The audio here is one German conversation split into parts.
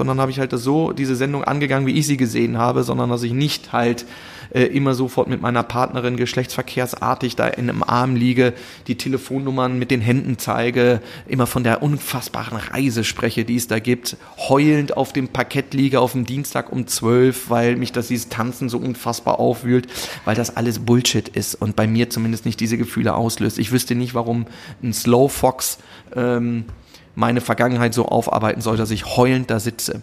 und dann habe ich halt so diese Sendung angegangen, wie ich sie gesehen habe, sondern dass ich nicht halt äh, immer sofort mit meiner Partnerin geschlechtsverkehrsartig da in einem Arm liege, die Telefonnummern mit den Händen zeige, immer von der unfassbaren Reise spreche, die es da gibt, heulend auf dem Parkett liege auf dem Dienstag um zwölf, weil mich das dieses Tanzen so unfassbar aufwühlt, weil das alles Bullshit ist und bei mir zumindest nicht diese Gefühle auslöst. Ich wüsste nicht, warum ein Slow Fox ähm, meine Vergangenheit so aufarbeiten soll, dass ich heulend da sitze.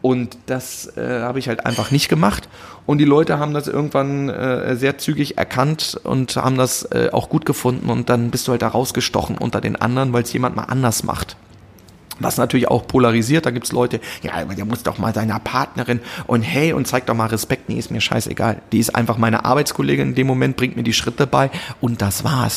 Und das äh, habe ich halt einfach nicht gemacht. Und die Leute haben das irgendwann äh, sehr zügig erkannt und haben das äh, auch gut gefunden. Und dann bist du halt da rausgestochen unter den anderen, weil es jemand mal anders macht. Was natürlich auch polarisiert, da gibt's Leute, ja, der muss doch mal seiner Partnerin und hey, und zeig doch mal Respekt. Nee, ist mir scheißegal. Die ist einfach meine Arbeitskollegin in dem Moment, bringt mir die Schritte bei und das war's.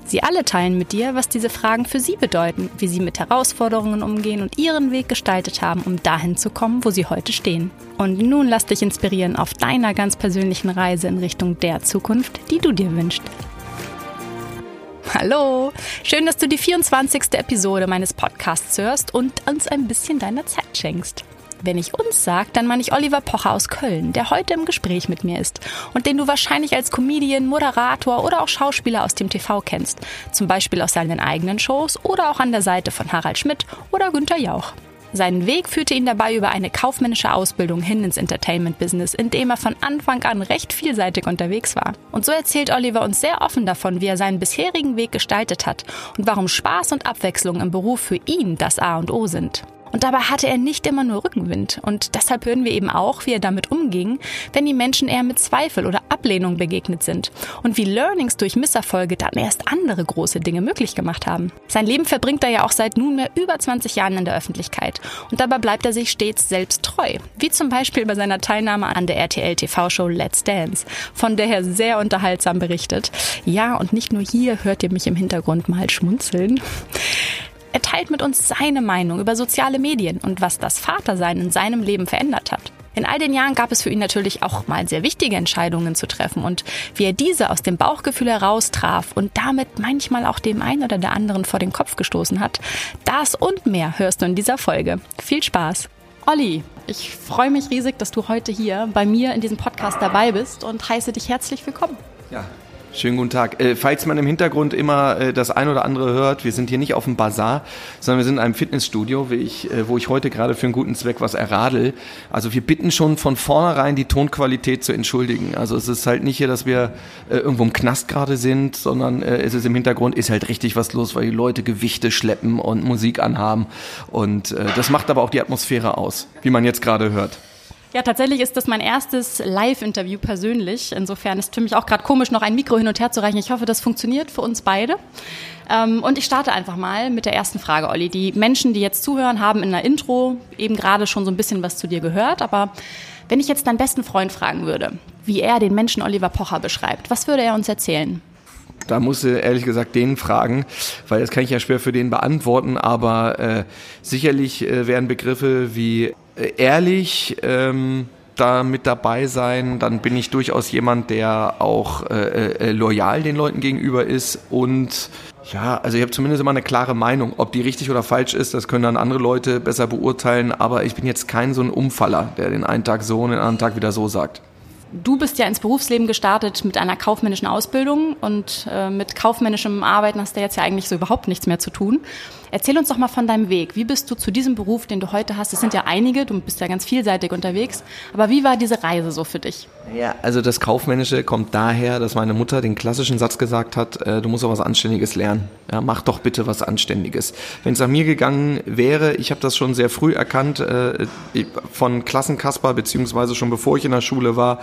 Sie alle teilen mit dir, was diese Fragen für sie bedeuten, wie sie mit Herausforderungen umgehen und ihren Weg gestaltet haben, um dahin zu kommen, wo sie heute stehen. Und nun lass dich inspirieren auf deiner ganz persönlichen Reise in Richtung der Zukunft, die du dir wünschst. Hallo, schön, dass du die 24. Episode meines Podcasts hörst und uns ein bisschen deiner Zeit schenkst. Wenn ich uns sage, dann meine ich Oliver Pocher aus Köln, der heute im Gespräch mit mir ist und den du wahrscheinlich als Comedian, Moderator oder auch Schauspieler aus dem TV kennst. Zum Beispiel aus seinen eigenen Shows oder auch an der Seite von Harald Schmidt oder Günter Jauch. Seinen Weg führte ihn dabei über eine kaufmännische Ausbildung hin ins Entertainment-Business, in dem er von Anfang an recht vielseitig unterwegs war. Und so erzählt Oliver uns sehr offen davon, wie er seinen bisherigen Weg gestaltet hat und warum Spaß und Abwechslung im Beruf für ihn das A und O sind. Und dabei hatte er nicht immer nur Rückenwind. Und deshalb hören wir eben auch, wie er damit umging, wenn die Menschen eher mit Zweifel oder Ablehnung begegnet sind. Und wie Learnings durch Misserfolge dann erst andere große Dinge möglich gemacht haben. Sein Leben verbringt er ja auch seit nunmehr über 20 Jahren in der Öffentlichkeit. Und dabei bleibt er sich stets selbst treu. Wie zum Beispiel bei seiner Teilnahme an der RTL TV-Show Let's Dance, von der er sehr unterhaltsam berichtet. Ja, und nicht nur hier hört ihr mich im Hintergrund mal schmunzeln. Er teilt mit uns seine Meinung über soziale Medien und was das Vatersein in seinem Leben verändert hat. In all den Jahren gab es für ihn natürlich auch mal sehr wichtige Entscheidungen zu treffen und wie er diese aus dem Bauchgefühl heraus traf und damit manchmal auch dem einen oder der anderen vor den Kopf gestoßen hat. Das und mehr hörst du in dieser Folge. Viel Spaß! Olli, ich freue mich riesig, dass du heute hier bei mir in diesem Podcast dabei bist und heiße dich herzlich willkommen. Ja, Schönen guten Tag. Äh, falls man im Hintergrund immer äh, das ein oder andere hört, wir sind hier nicht auf dem Bazar, sondern wir sind in einem Fitnessstudio, wie ich, äh, wo ich heute gerade für einen guten Zweck was erradel. Also wir bitten schon von vornherein die Tonqualität zu entschuldigen. Also es ist halt nicht hier, dass wir äh, irgendwo im Knast gerade sind, sondern äh, es ist im Hintergrund ist halt richtig was los, weil die Leute Gewichte schleppen und Musik anhaben. Und äh, das macht aber auch die Atmosphäre aus, wie man jetzt gerade hört. Ja, tatsächlich ist das mein erstes Live-Interview persönlich. Insofern ist für mich auch gerade komisch, noch ein Mikro hin und her zu reichen. Ich hoffe, das funktioniert für uns beide. Ähm, und ich starte einfach mal mit der ersten Frage, Olli. Die Menschen, die jetzt zuhören, haben in der Intro eben gerade schon so ein bisschen was zu dir gehört. Aber wenn ich jetzt deinen besten Freund fragen würde, wie er den Menschen Oliver Pocher beschreibt, was würde er uns erzählen? da musst du ehrlich gesagt den fragen, weil das kann ich ja schwer für den beantworten, aber äh, sicherlich äh, wären Begriffe wie ehrlich ähm, da mit dabei sein, dann bin ich durchaus jemand, der auch äh, äh, loyal den Leuten gegenüber ist und ja, also ich habe zumindest immer eine klare Meinung. Ob die richtig oder falsch ist, das können dann andere Leute besser beurteilen, aber ich bin jetzt kein so ein Umfaller, der den einen Tag so und den anderen Tag wieder so sagt. Du bist ja ins Berufsleben gestartet mit einer kaufmännischen Ausbildung und äh, mit kaufmännischem Arbeiten hast du jetzt ja eigentlich so überhaupt nichts mehr zu tun. Erzähl uns doch mal von deinem Weg. Wie bist du zu diesem Beruf, den du heute hast? Es sind ja einige, du bist ja ganz vielseitig unterwegs. Aber wie war diese Reise so für dich? Ja, also das Kaufmännische kommt daher, dass meine Mutter den klassischen Satz gesagt hat, äh, du musst auch was Anständiges lernen. Ja, mach doch bitte was Anständiges. Wenn es nach mir gegangen wäre, ich habe das schon sehr früh erkannt, äh, von Klassenkasper, beziehungsweise schon bevor ich in der Schule war,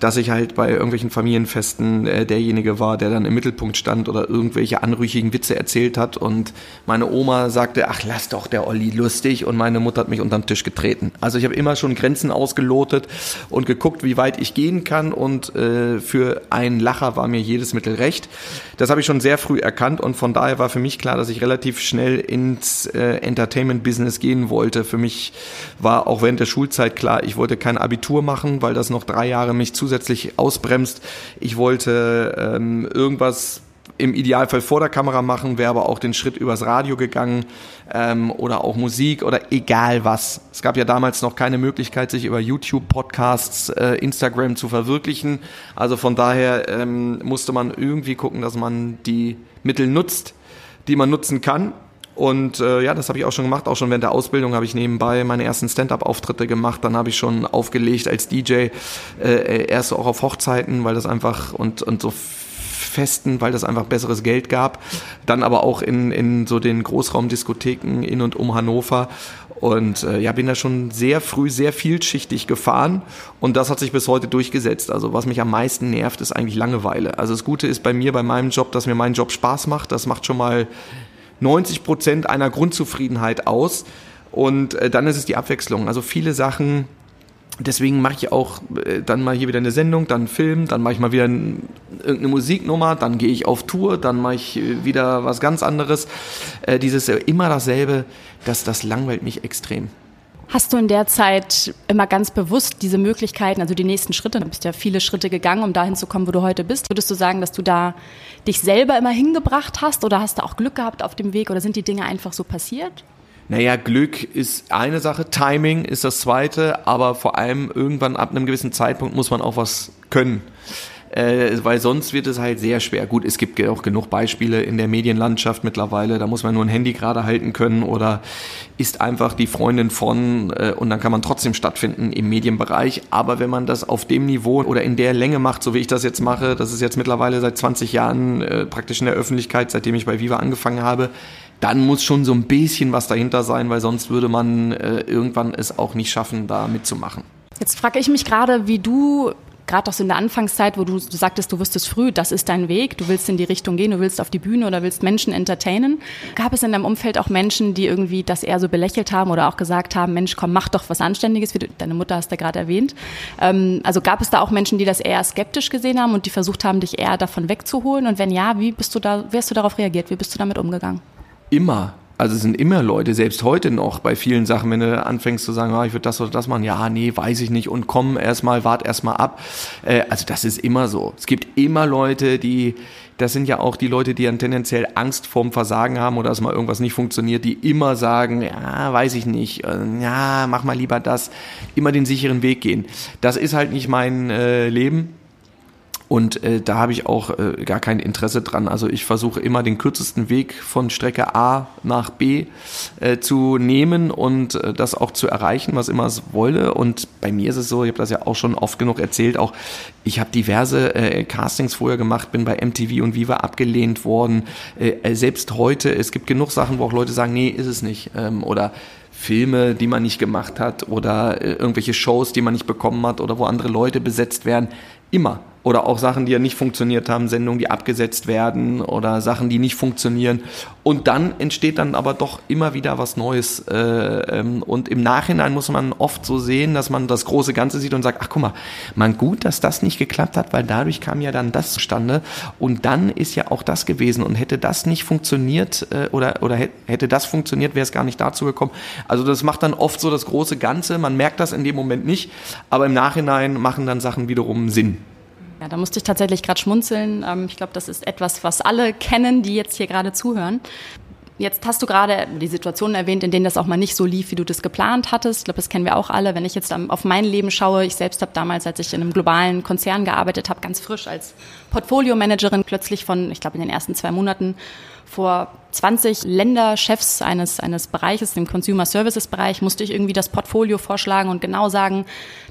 dass ich halt bei irgendwelchen Familienfesten äh, derjenige war, der dann im Mittelpunkt stand oder irgendwelche anrüchigen Witze erzählt hat und meine Oma Oma sagte, ach lass doch der Olli lustig und meine Mutter hat mich unter den Tisch getreten. Also ich habe immer schon Grenzen ausgelotet und geguckt, wie weit ich gehen kann und äh, für einen Lacher war mir jedes Mittel recht. Das habe ich schon sehr früh erkannt und von daher war für mich klar, dass ich relativ schnell ins äh, Entertainment-Business gehen wollte. Für mich war auch während der Schulzeit klar, ich wollte kein Abitur machen, weil das noch drei Jahre mich zusätzlich ausbremst. Ich wollte ähm, irgendwas im Idealfall vor der Kamera machen, wäre aber auch den Schritt übers Radio gegangen ähm, oder auch Musik oder egal was. Es gab ja damals noch keine Möglichkeit, sich über YouTube, Podcasts, äh, Instagram zu verwirklichen. Also von daher ähm, musste man irgendwie gucken, dass man die Mittel nutzt, die man nutzen kann. Und äh, ja, das habe ich auch schon gemacht. Auch schon während der Ausbildung habe ich nebenbei meine ersten Stand-up-Auftritte gemacht. Dann habe ich schon aufgelegt als DJ, äh, erst auch auf Hochzeiten, weil das einfach und, und so Festen, weil das einfach besseres Geld gab. Dann aber auch in, in so den Großraumdiskotheken in und um Hannover. Und äh, ja, bin da schon sehr früh, sehr vielschichtig gefahren und das hat sich bis heute durchgesetzt. Also was mich am meisten nervt, ist eigentlich Langeweile. Also das Gute ist bei mir, bei meinem Job, dass mir mein Job Spaß macht. Das macht schon mal 90 Prozent einer Grundzufriedenheit aus. Und äh, dann ist es die Abwechslung. Also viele Sachen, deswegen mache ich auch äh, dann mal hier wieder eine Sendung, dann einen Film, dann mache ich mal wieder irgendeine Musiknummer, dann gehe ich auf Tour, dann mache ich äh, wieder was ganz anderes. Äh, dieses immer dasselbe, das, das langweilt mich extrem. Hast du in der Zeit immer ganz bewusst diese Möglichkeiten, also die nächsten Schritte, du bist ja viele Schritte gegangen, um dahin zu kommen, wo du heute bist. Würdest du sagen, dass du da dich selber immer hingebracht hast oder hast du auch Glück gehabt auf dem Weg oder sind die Dinge einfach so passiert? Naja, Glück ist eine Sache, Timing ist das zweite, aber vor allem irgendwann ab einem gewissen Zeitpunkt muss man auch was können. Äh, weil sonst wird es halt sehr schwer. Gut, es gibt auch genug Beispiele in der Medienlandschaft mittlerweile, da muss man nur ein Handy gerade halten können oder ist einfach die Freundin von äh, und dann kann man trotzdem stattfinden im Medienbereich. Aber wenn man das auf dem Niveau oder in der Länge macht, so wie ich das jetzt mache, das ist jetzt mittlerweile seit 20 Jahren äh, praktisch in der Öffentlichkeit, seitdem ich bei Viva angefangen habe, dann muss schon so ein bisschen was dahinter sein, weil sonst würde man äh, irgendwann es auch nicht schaffen, da mitzumachen. Jetzt frage ich mich gerade, wie du gerade auch so in der Anfangszeit, wo du, sagtest, du wusstest früh, das ist dein Weg, du willst in die Richtung gehen, du willst auf die Bühne oder willst Menschen entertainen. Gab es in deinem Umfeld auch Menschen, die irgendwie das eher so belächelt haben oder auch gesagt haben, Mensch, komm, mach doch was Anständiges, wie du, deine Mutter hast du gerade erwähnt. Ähm, also gab es da auch Menschen, die das eher skeptisch gesehen haben und die versucht haben, dich eher davon wegzuholen? Und wenn ja, wie bist du da, wie hast du darauf reagiert? Wie bist du damit umgegangen? Immer. Also es sind immer Leute, selbst heute noch bei vielen Sachen, wenn du anfängst zu sagen, ah, ich würde das oder das machen, ja, nee, weiß ich nicht und komm erstmal, wart erstmal ab. Äh, also das ist immer so. Es gibt immer Leute, die, das sind ja auch die Leute, die dann tendenziell Angst vorm Versagen haben oder dass mal irgendwas nicht funktioniert, die immer sagen, ja, weiß ich nicht, äh, ja, mach mal lieber das, immer den sicheren Weg gehen. Das ist halt nicht mein äh, Leben und äh, da habe ich auch äh, gar kein Interesse dran. Also ich versuche immer den kürzesten Weg von Strecke A nach B äh, zu nehmen und äh, das auch zu erreichen, was immer es wolle. Und bei mir ist es so, ich habe das ja auch schon oft genug erzählt, auch ich habe diverse äh, Castings vorher gemacht, bin bei MTV und Viva abgelehnt worden. Äh, äh, selbst heute, es gibt genug Sachen, wo auch Leute sagen, nee, ist es nicht. Ähm, oder Filme, die man nicht gemacht hat oder äh, irgendwelche Shows, die man nicht bekommen hat oder wo andere Leute besetzt werden. Immer. Oder auch Sachen, die ja nicht funktioniert haben, Sendungen, die abgesetzt werden oder Sachen, die nicht funktionieren. Und dann entsteht dann aber doch immer wieder was Neues. Äh, ähm, und im Nachhinein muss man oft so sehen, dass man das große Ganze sieht und sagt, ach guck mal, man gut, dass das nicht geklappt hat, weil dadurch kam ja dann das zustande. Und dann ist ja auch das gewesen. Und hätte das nicht funktioniert äh, oder, oder hätte das funktioniert, wäre es gar nicht dazu gekommen. Also das macht dann oft so das große Ganze. Man merkt das in dem Moment nicht, aber im Nachhinein machen dann Sachen wiederum Sinn. Ja, da musste ich tatsächlich gerade schmunzeln. Ähm, ich glaube, das ist etwas, was alle kennen, die jetzt hier gerade zuhören. Jetzt hast du gerade die Situation erwähnt, in denen das auch mal nicht so lief, wie du das geplant hattest. Ich glaube, das kennen wir auch alle. Wenn ich jetzt auf mein Leben schaue, ich selbst habe damals, als ich in einem globalen Konzern gearbeitet habe, ganz frisch als Portfolio-Managerin plötzlich von, ich glaube, in den ersten zwei Monaten vor 20 Länderchefs eines, eines Bereiches, dem Consumer Services Bereich, musste ich irgendwie das Portfolio vorschlagen und genau sagen,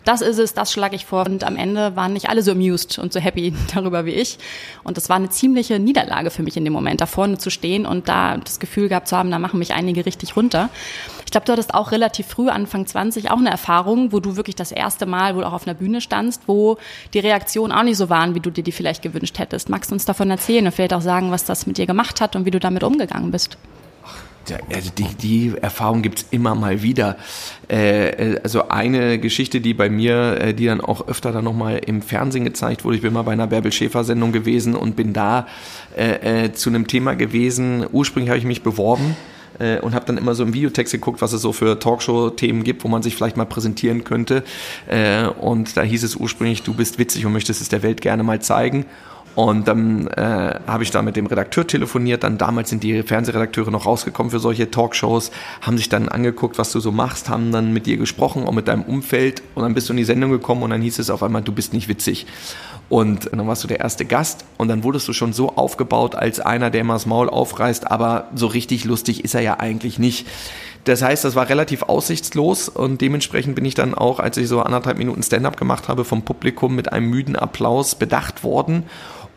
das ist es, das schlage ich vor. Und am Ende waren nicht alle so amused und so happy darüber wie ich. Und das war eine ziemliche Niederlage für mich in dem Moment, da vorne zu stehen und da das Gefühl gehabt zu haben, da machen mich einige richtig runter. Ich glaube, du hattest auch relativ früh, Anfang 20, auch eine Erfahrung, wo du wirklich das erste Mal wohl auch auf einer Bühne standst, wo die Reaktionen auch nicht so waren, wie du dir die vielleicht gewünscht hättest. Magst du uns davon erzählen und vielleicht auch sagen, was das mit dir gemacht hat und wie du damit umgegangen bist? also die, die Erfahrung gibt's immer mal wieder. Äh, also eine Geschichte, die bei mir, äh, die dann auch öfter dann nochmal im Fernsehen gezeigt wurde, ich bin mal bei einer Bärbel Schäfer-Sendung gewesen und bin da äh, äh, zu einem Thema gewesen. Ursprünglich habe ich mich beworben äh, und habe dann immer so im Videotext geguckt, was es so für Talkshow-Themen gibt, wo man sich vielleicht mal präsentieren könnte. Äh, und da hieß es ursprünglich, du bist witzig und möchtest es der Welt gerne mal zeigen. Und dann äh, habe ich da mit dem Redakteur telefoniert. Dann damals sind die Fernsehredakteure noch rausgekommen für solche Talkshows, haben sich dann angeguckt, was du so machst, haben dann mit dir gesprochen, auch mit deinem Umfeld. Und dann bist du in die Sendung gekommen und dann hieß es auf einmal, du bist nicht witzig. Und dann warst du der erste Gast und dann wurdest du schon so aufgebaut als einer, der immer das Maul aufreißt, aber so richtig lustig ist er ja eigentlich nicht. Das heißt, das war relativ aussichtslos und dementsprechend bin ich dann auch, als ich so anderthalb Minuten Stand-up gemacht habe, vom Publikum mit einem müden Applaus bedacht worden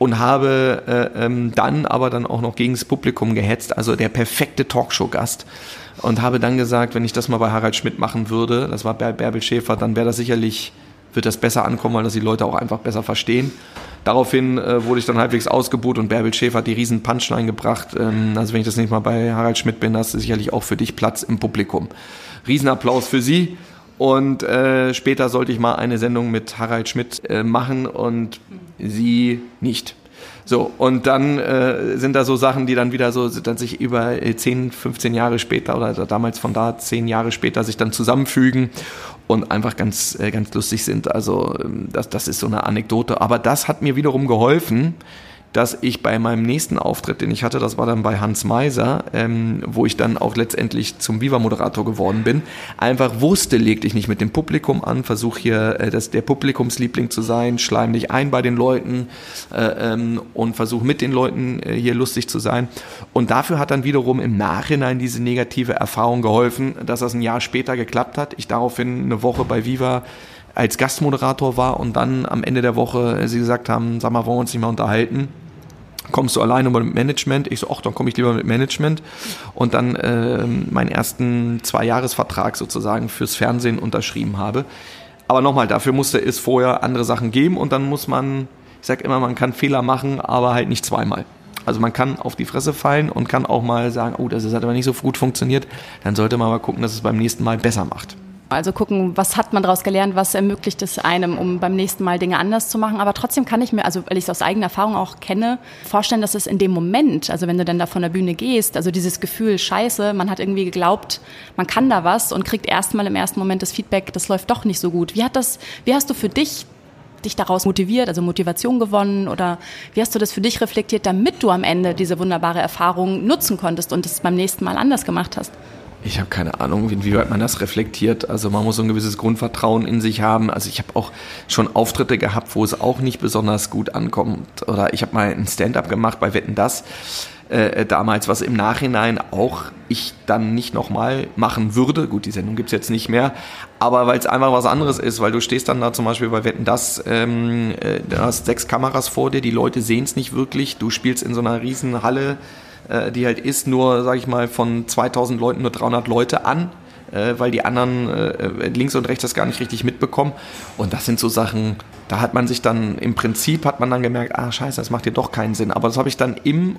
und habe äh, ähm, dann aber dann auch noch gegen das Publikum gehetzt, also der perfekte Talkshow-Gast. Und habe dann gesagt, wenn ich das mal bei Harald Schmidt machen würde, das war Bärbel Schäfer, dann wäre das sicherlich, wird das besser ankommen, weil das die Leute auch einfach besser verstehen. Daraufhin äh, wurde ich dann halbwegs ausgebucht und Bärbel Schäfer hat die riesen Punchline gebracht. Ähm, also wenn ich das nicht mal bei Harald Schmidt bin, hast du sicherlich auch für dich Platz im Publikum. Riesenapplaus für sie. Und äh, später sollte ich mal eine Sendung mit Harald Schmidt äh, machen und sie nicht. So, und dann äh, sind da so Sachen, die dann wieder so, dann sich über 10, 15 Jahre später oder damals von da 10 Jahre später sich dann zusammenfügen und einfach ganz, äh, ganz lustig sind. Also ähm, das, das ist so eine Anekdote. Aber das hat mir wiederum geholfen, dass ich bei meinem nächsten Auftritt, den ich hatte, das war dann bei Hans Meiser, ähm, wo ich dann auch letztendlich zum Viva-Moderator geworden bin, einfach wusste, leg dich nicht mit dem Publikum an, versuch hier äh, das, der Publikumsliebling zu sein, schleim dich ein bei den Leuten äh, ähm, und versuch mit den Leuten äh, hier lustig zu sein. Und dafür hat dann wiederum im Nachhinein diese negative Erfahrung geholfen, dass das ein Jahr später geklappt hat. Ich daraufhin eine Woche bei Viva als Gastmoderator war und dann am Ende der Woche sie gesagt haben, sag mal, wollen wir uns nicht mal unterhalten? Kommst du alleine mit Management? Ich so, ach, dann komme ich lieber mit Management. Und dann äh, meinen ersten Zwei-Jahres-Vertrag sozusagen fürs Fernsehen unterschrieben habe. Aber nochmal, dafür musste es vorher andere Sachen geben und dann muss man, ich sage immer, man kann Fehler machen, aber halt nicht zweimal. Also man kann auf die Fresse fallen und kann auch mal sagen, oh, das hat aber nicht so gut funktioniert. Dann sollte man mal gucken, dass es beim nächsten Mal besser macht. Also gucken, was hat man daraus gelernt, was ermöglicht es einem, um beim nächsten Mal Dinge anders zu machen. Aber trotzdem kann ich mir, also weil ich es aus eigener Erfahrung auch kenne, vorstellen, dass es in dem Moment, also wenn du dann da von der Bühne gehst, also dieses Gefühl, scheiße, man hat irgendwie geglaubt, man kann da was und kriegt erstmal im ersten Moment das Feedback, das läuft doch nicht so gut. Wie hat das, wie hast du für dich dich daraus motiviert, also Motivation gewonnen oder wie hast du das für dich reflektiert, damit du am Ende diese wunderbare Erfahrung nutzen konntest und es beim nächsten Mal anders gemacht hast? Ich habe keine Ahnung, inwieweit man das reflektiert. Also man muss so ein gewisses Grundvertrauen in sich haben. Also ich habe auch schon Auftritte gehabt, wo es auch nicht besonders gut ankommt. Oder ich habe mal ein Stand-up gemacht bei Wetten das äh, damals, was im Nachhinein auch ich dann nicht nochmal machen würde. Gut, die Sendung gibt's jetzt nicht mehr, aber weil es einfach was anderes ist, weil du stehst dann da zum Beispiel bei Wetten das, ähm, äh, du hast sechs Kameras vor dir, die Leute sehen es nicht wirklich, du spielst in so einer riesen Halle äh, die halt ist, nur, sag ich mal, von 2000 Leuten nur 300 Leute an, äh, weil die anderen äh, links und rechts das gar nicht richtig mitbekommen. Und das sind so Sachen, da hat man sich dann, im Prinzip hat man dann gemerkt, ah scheiße, das macht dir doch keinen Sinn. Aber das habe ich dann im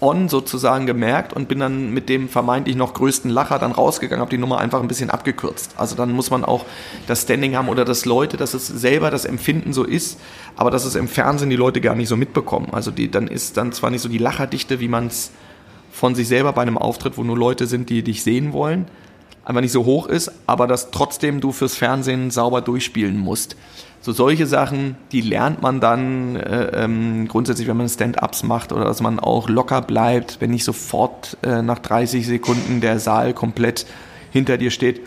On sozusagen gemerkt und bin dann mit dem vermeintlich noch größten Lacher dann rausgegangen, habe die Nummer einfach ein bisschen abgekürzt. Also dann muss man auch das Standing haben oder dass Leute, dass es selber das Empfinden so ist, aber dass es im Fernsehen die Leute gar nicht so mitbekommen. Also die, dann ist dann zwar nicht so die Lacherdichte, wie man es von sich selber bei einem Auftritt, wo nur Leute sind, die dich sehen wollen, einfach nicht so hoch ist, aber dass trotzdem du fürs Fernsehen sauber durchspielen musst. So solche Sachen, die lernt man dann äh, ähm, grundsätzlich, wenn man Stand-ups macht oder dass man auch locker bleibt, wenn nicht sofort äh, nach 30 Sekunden der Saal komplett hinter dir steht.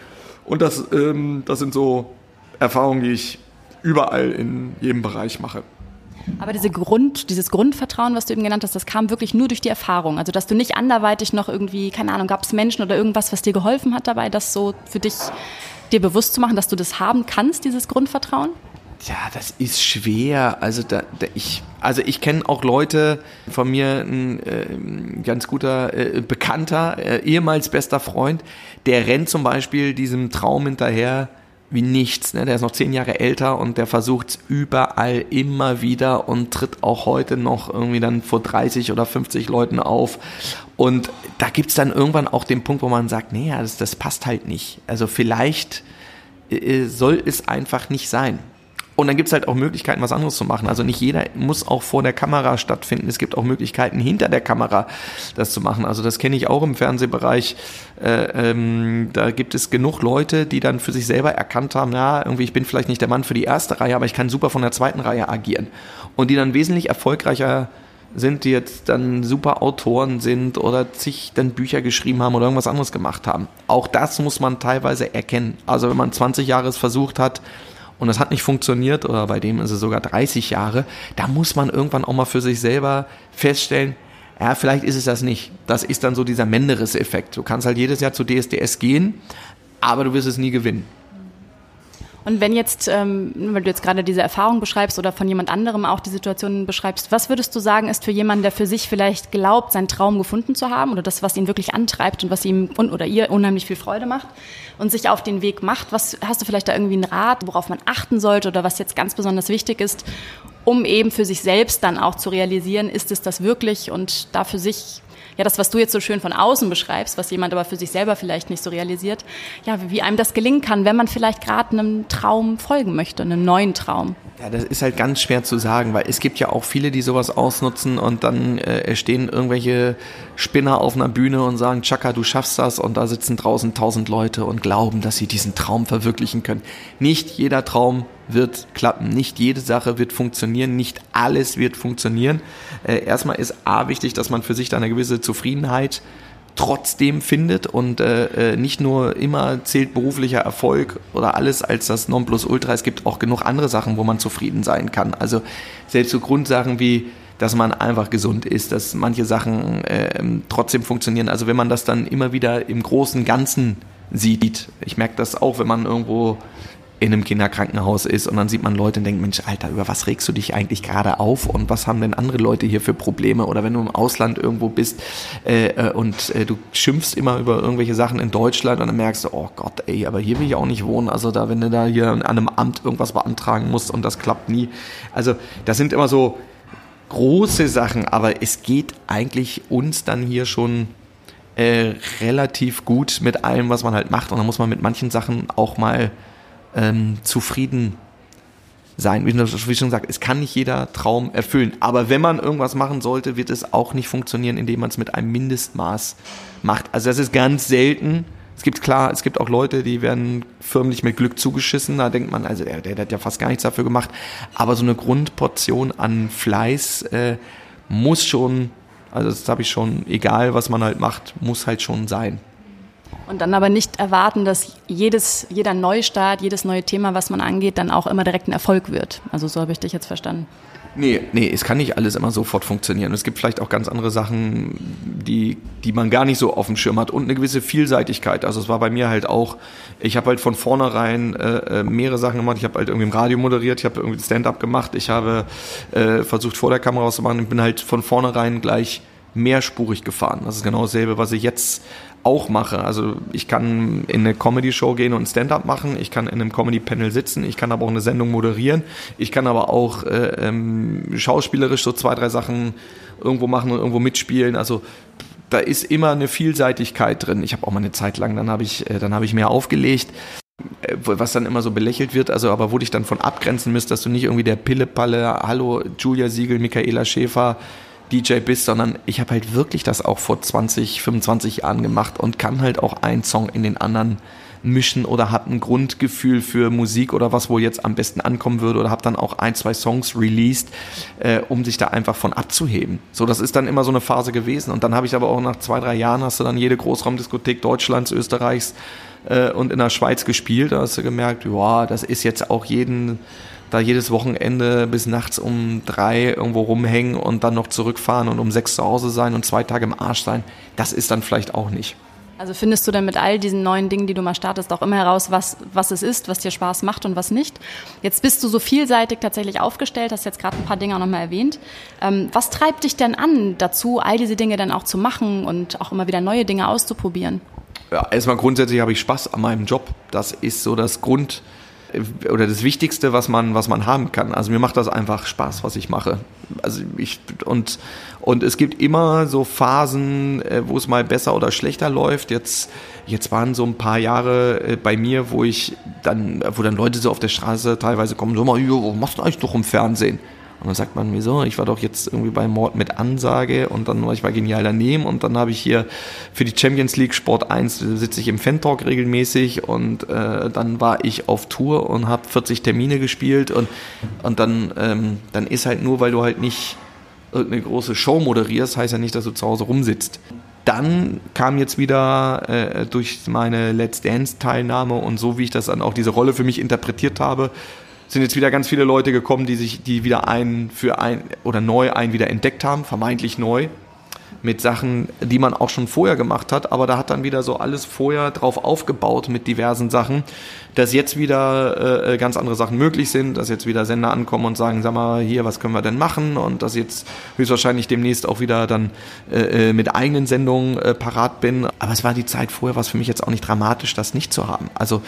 Und das, ähm, das sind so Erfahrungen, die ich überall in jedem Bereich mache. Aber diese Grund, dieses Grundvertrauen, was du eben genannt hast, das kam wirklich nur durch die Erfahrung. Also, dass du nicht anderweitig noch irgendwie, keine Ahnung, gab es Menschen oder irgendwas, was dir geholfen hat dabei, das so für dich dir bewusst zu machen, dass du das haben kannst, dieses Grundvertrauen? Ja, das ist schwer. Also da, da ich, also ich kenne auch Leute von mir, ein äh, ganz guter äh, Bekannter, äh, ehemals bester Freund, der rennt zum Beispiel diesem Traum hinterher, wie nichts. Ne? Der ist noch zehn Jahre älter und der versucht es überall immer wieder und tritt auch heute noch irgendwie dann vor 30 oder 50 Leuten auf. Und da gibt es dann irgendwann auch den Punkt, wo man sagt, nee, das, das passt halt nicht. Also vielleicht äh, soll es einfach nicht sein. Und dann gibt es halt auch Möglichkeiten, was anderes zu machen. Also nicht jeder muss auch vor der Kamera stattfinden. Es gibt auch Möglichkeiten, hinter der Kamera das zu machen. Also das kenne ich auch im Fernsehbereich. Äh, ähm, da gibt es genug Leute, die dann für sich selber erkannt haben, ja, irgendwie, ich bin vielleicht nicht der Mann für die erste Reihe, aber ich kann super von der zweiten Reihe agieren. Und die dann wesentlich erfolgreicher sind, die jetzt dann super Autoren sind oder sich dann Bücher geschrieben haben oder irgendwas anderes gemacht haben. Auch das muss man teilweise erkennen. Also wenn man 20 Jahre versucht hat, und das hat nicht funktioniert oder bei dem ist es sogar 30 Jahre, da muss man irgendwann auch mal für sich selber feststellen, ja, vielleicht ist es das nicht. Das ist dann so dieser Menderes-Effekt. Du kannst halt jedes Jahr zu DSDS gehen, aber du wirst es nie gewinnen. Und wenn jetzt, ähm, weil du jetzt gerade diese Erfahrung beschreibst oder von jemand anderem auch die Situation beschreibst, was würdest du sagen, ist für jemanden, der für sich vielleicht glaubt, seinen Traum gefunden zu haben oder das, was ihn wirklich antreibt und was ihm oder ihr unheimlich viel Freude macht und sich auf den Weg macht? Was hast du vielleicht da irgendwie einen Rat, worauf man achten sollte oder was jetzt ganz besonders wichtig ist, um eben für sich selbst dann auch zu realisieren, ist es das wirklich und da für sich ja, das, was du jetzt so schön von außen beschreibst, was jemand aber für sich selber vielleicht nicht so realisiert, ja, wie einem das gelingen kann, wenn man vielleicht gerade einem Traum folgen möchte, einem neuen Traum. Ja, das ist halt ganz schwer zu sagen, weil es gibt ja auch viele, die sowas ausnutzen und dann äh, stehen irgendwelche Spinner auf einer Bühne und sagen, Chaka, du schaffst das und da sitzen draußen tausend Leute und glauben, dass sie diesen Traum verwirklichen können. Nicht jeder Traum wird klappen. Nicht jede Sache wird funktionieren, nicht alles wird funktionieren. Äh, erstmal ist A wichtig, dass man für sich da eine gewisse Zufriedenheit trotzdem findet und äh, äh, nicht nur immer zählt beruflicher Erfolg oder alles als das Nonplusultra. Es gibt auch genug andere Sachen, wo man zufrieden sein kann. Also selbst so Grundsachen wie dass man einfach gesund ist, dass manche Sachen äh, trotzdem funktionieren. Also wenn man das dann immer wieder im großen Ganzen sieht, ich merke das auch, wenn man irgendwo in einem Kinderkrankenhaus ist und dann sieht man Leute und denkt, Mensch, Alter, über was regst du dich eigentlich gerade auf und was haben denn andere Leute hier für Probleme? Oder wenn du im Ausland irgendwo bist äh, äh, und äh, du schimpfst immer über irgendwelche Sachen in Deutschland und dann merkst du, oh Gott, ey, aber hier will ich auch nicht wohnen. Also da, wenn du da hier an einem Amt irgendwas beantragen musst und das klappt nie. Also das sind immer so große Sachen, aber es geht eigentlich uns dann hier schon äh, relativ gut mit allem, was man halt macht. Und dann muss man mit manchen Sachen auch mal ähm, zufrieden sein. Wie ich schon gesagt, es kann nicht jeder Traum erfüllen. Aber wenn man irgendwas machen sollte, wird es auch nicht funktionieren, indem man es mit einem Mindestmaß macht. Also das ist ganz selten. Es gibt klar, es gibt auch Leute, die werden förmlich mit Glück zugeschissen. Da denkt man, also der, der, hat ja fast gar nichts dafür gemacht. Aber so eine Grundportion an Fleiß äh, muss schon, also das habe ich schon, egal was man halt macht, muss halt schon sein. Und dann aber nicht erwarten, dass jedes, jeder Neustart, jedes neue Thema, was man angeht, dann auch immer direkt ein Erfolg wird. Also so habe ich dich jetzt verstanden. Nee, nee, es kann nicht alles immer sofort funktionieren. Es gibt vielleicht auch ganz andere Sachen, die, die man gar nicht so auf dem Schirm hat und eine gewisse Vielseitigkeit. Also es war bei mir halt auch, ich habe halt von vornherein äh, äh mehrere Sachen gemacht. Ich habe halt irgendwie im Radio moderiert, ich habe irgendwie Stand-up gemacht, ich habe äh, versucht vor der Kamera was zu machen und bin halt von vornherein gleich mehrspurig gefahren. Das ist genau dasselbe, was ich jetzt auch mache. Also ich kann in eine Comedy-Show gehen und Stand-up machen, ich kann in einem Comedy-Panel sitzen, ich kann aber auch eine Sendung moderieren, ich kann aber auch äh, ähm, schauspielerisch so zwei, drei Sachen irgendwo machen und irgendwo mitspielen. Also da ist immer eine Vielseitigkeit drin. Ich habe auch mal eine Zeit lang, dann habe ich, äh, dann habe ich mehr aufgelegt äh, was dann immer so belächelt wird, also aber wo dich dann von abgrenzen müsst, dass du nicht irgendwie der Pillepalle, hallo Julia Siegel, Michaela Schäfer, DJ bist, sondern ich habe halt wirklich das auch vor 20, 25 Jahren gemacht und kann halt auch einen Song in den anderen mischen oder habe ein Grundgefühl für Musik oder was wohl jetzt am besten ankommen würde oder habe dann auch ein, zwei Songs released, äh, um sich da einfach von abzuheben. So, das ist dann immer so eine Phase gewesen und dann habe ich aber auch nach zwei, drei Jahren hast du dann jede Großraumdiskothek Deutschlands, Österreichs äh, und in der Schweiz gespielt, da hast du gemerkt, ja, das ist jetzt auch jeden da jedes Wochenende bis nachts um drei irgendwo rumhängen und dann noch zurückfahren und um sechs zu Hause sein und zwei Tage im Arsch sein, das ist dann vielleicht auch nicht. Also findest du dann mit all diesen neuen Dingen, die du mal startest, auch immer heraus, was, was es ist, was dir Spaß macht und was nicht? Jetzt bist du so vielseitig tatsächlich aufgestellt, hast jetzt gerade ein paar Dinge auch nochmal erwähnt. Ähm, was treibt dich denn an dazu, all diese Dinge dann auch zu machen und auch immer wieder neue Dinge auszuprobieren? Ja, erstmal grundsätzlich habe ich Spaß an meinem Job. Das ist so das Grund oder das Wichtigste, was man, was man haben kann. Also mir macht das einfach Spaß, was ich mache. Also ich und und es gibt immer so Phasen, äh, wo es mal besser oder schlechter läuft. Jetzt jetzt waren so ein paar Jahre äh, bei mir, wo ich dann, wo dann Leute so auf der Straße teilweise kommen, so mal, was machst du eigentlich doch im Fernsehen? Und dann sagt man, wieso? Ich war doch jetzt irgendwie bei Mord mit Ansage und dann war ich bei Genial daneben und dann habe ich hier für die Champions League Sport 1 sitze ich im Fan-Talk regelmäßig und äh, dann war ich auf Tour und habe 40 Termine gespielt und, und dann, ähm, dann ist halt nur, weil du halt nicht irgendeine große Show moderierst, heißt ja nicht, dass du zu Hause rumsitzt. Dann kam jetzt wieder äh, durch meine Let's Dance Teilnahme und so wie ich das dann auch diese Rolle für mich interpretiert habe, sind jetzt wieder ganz viele Leute gekommen, die sich, die wieder einen für ein oder neu einen wieder entdeckt haben, vermeintlich neu, mit Sachen, die man auch schon vorher gemacht hat, aber da hat dann wieder so alles vorher drauf aufgebaut mit diversen Sachen, dass jetzt wieder äh, ganz andere Sachen möglich sind, dass jetzt wieder Sender ankommen und sagen, sag mal, hier, was können wir denn machen und dass jetzt höchstwahrscheinlich demnächst auch wieder dann äh, äh mit eigenen Sendungen äh, parat bin. Aber es war die Zeit vorher, was für mich jetzt auch nicht dramatisch, das nicht zu haben. Also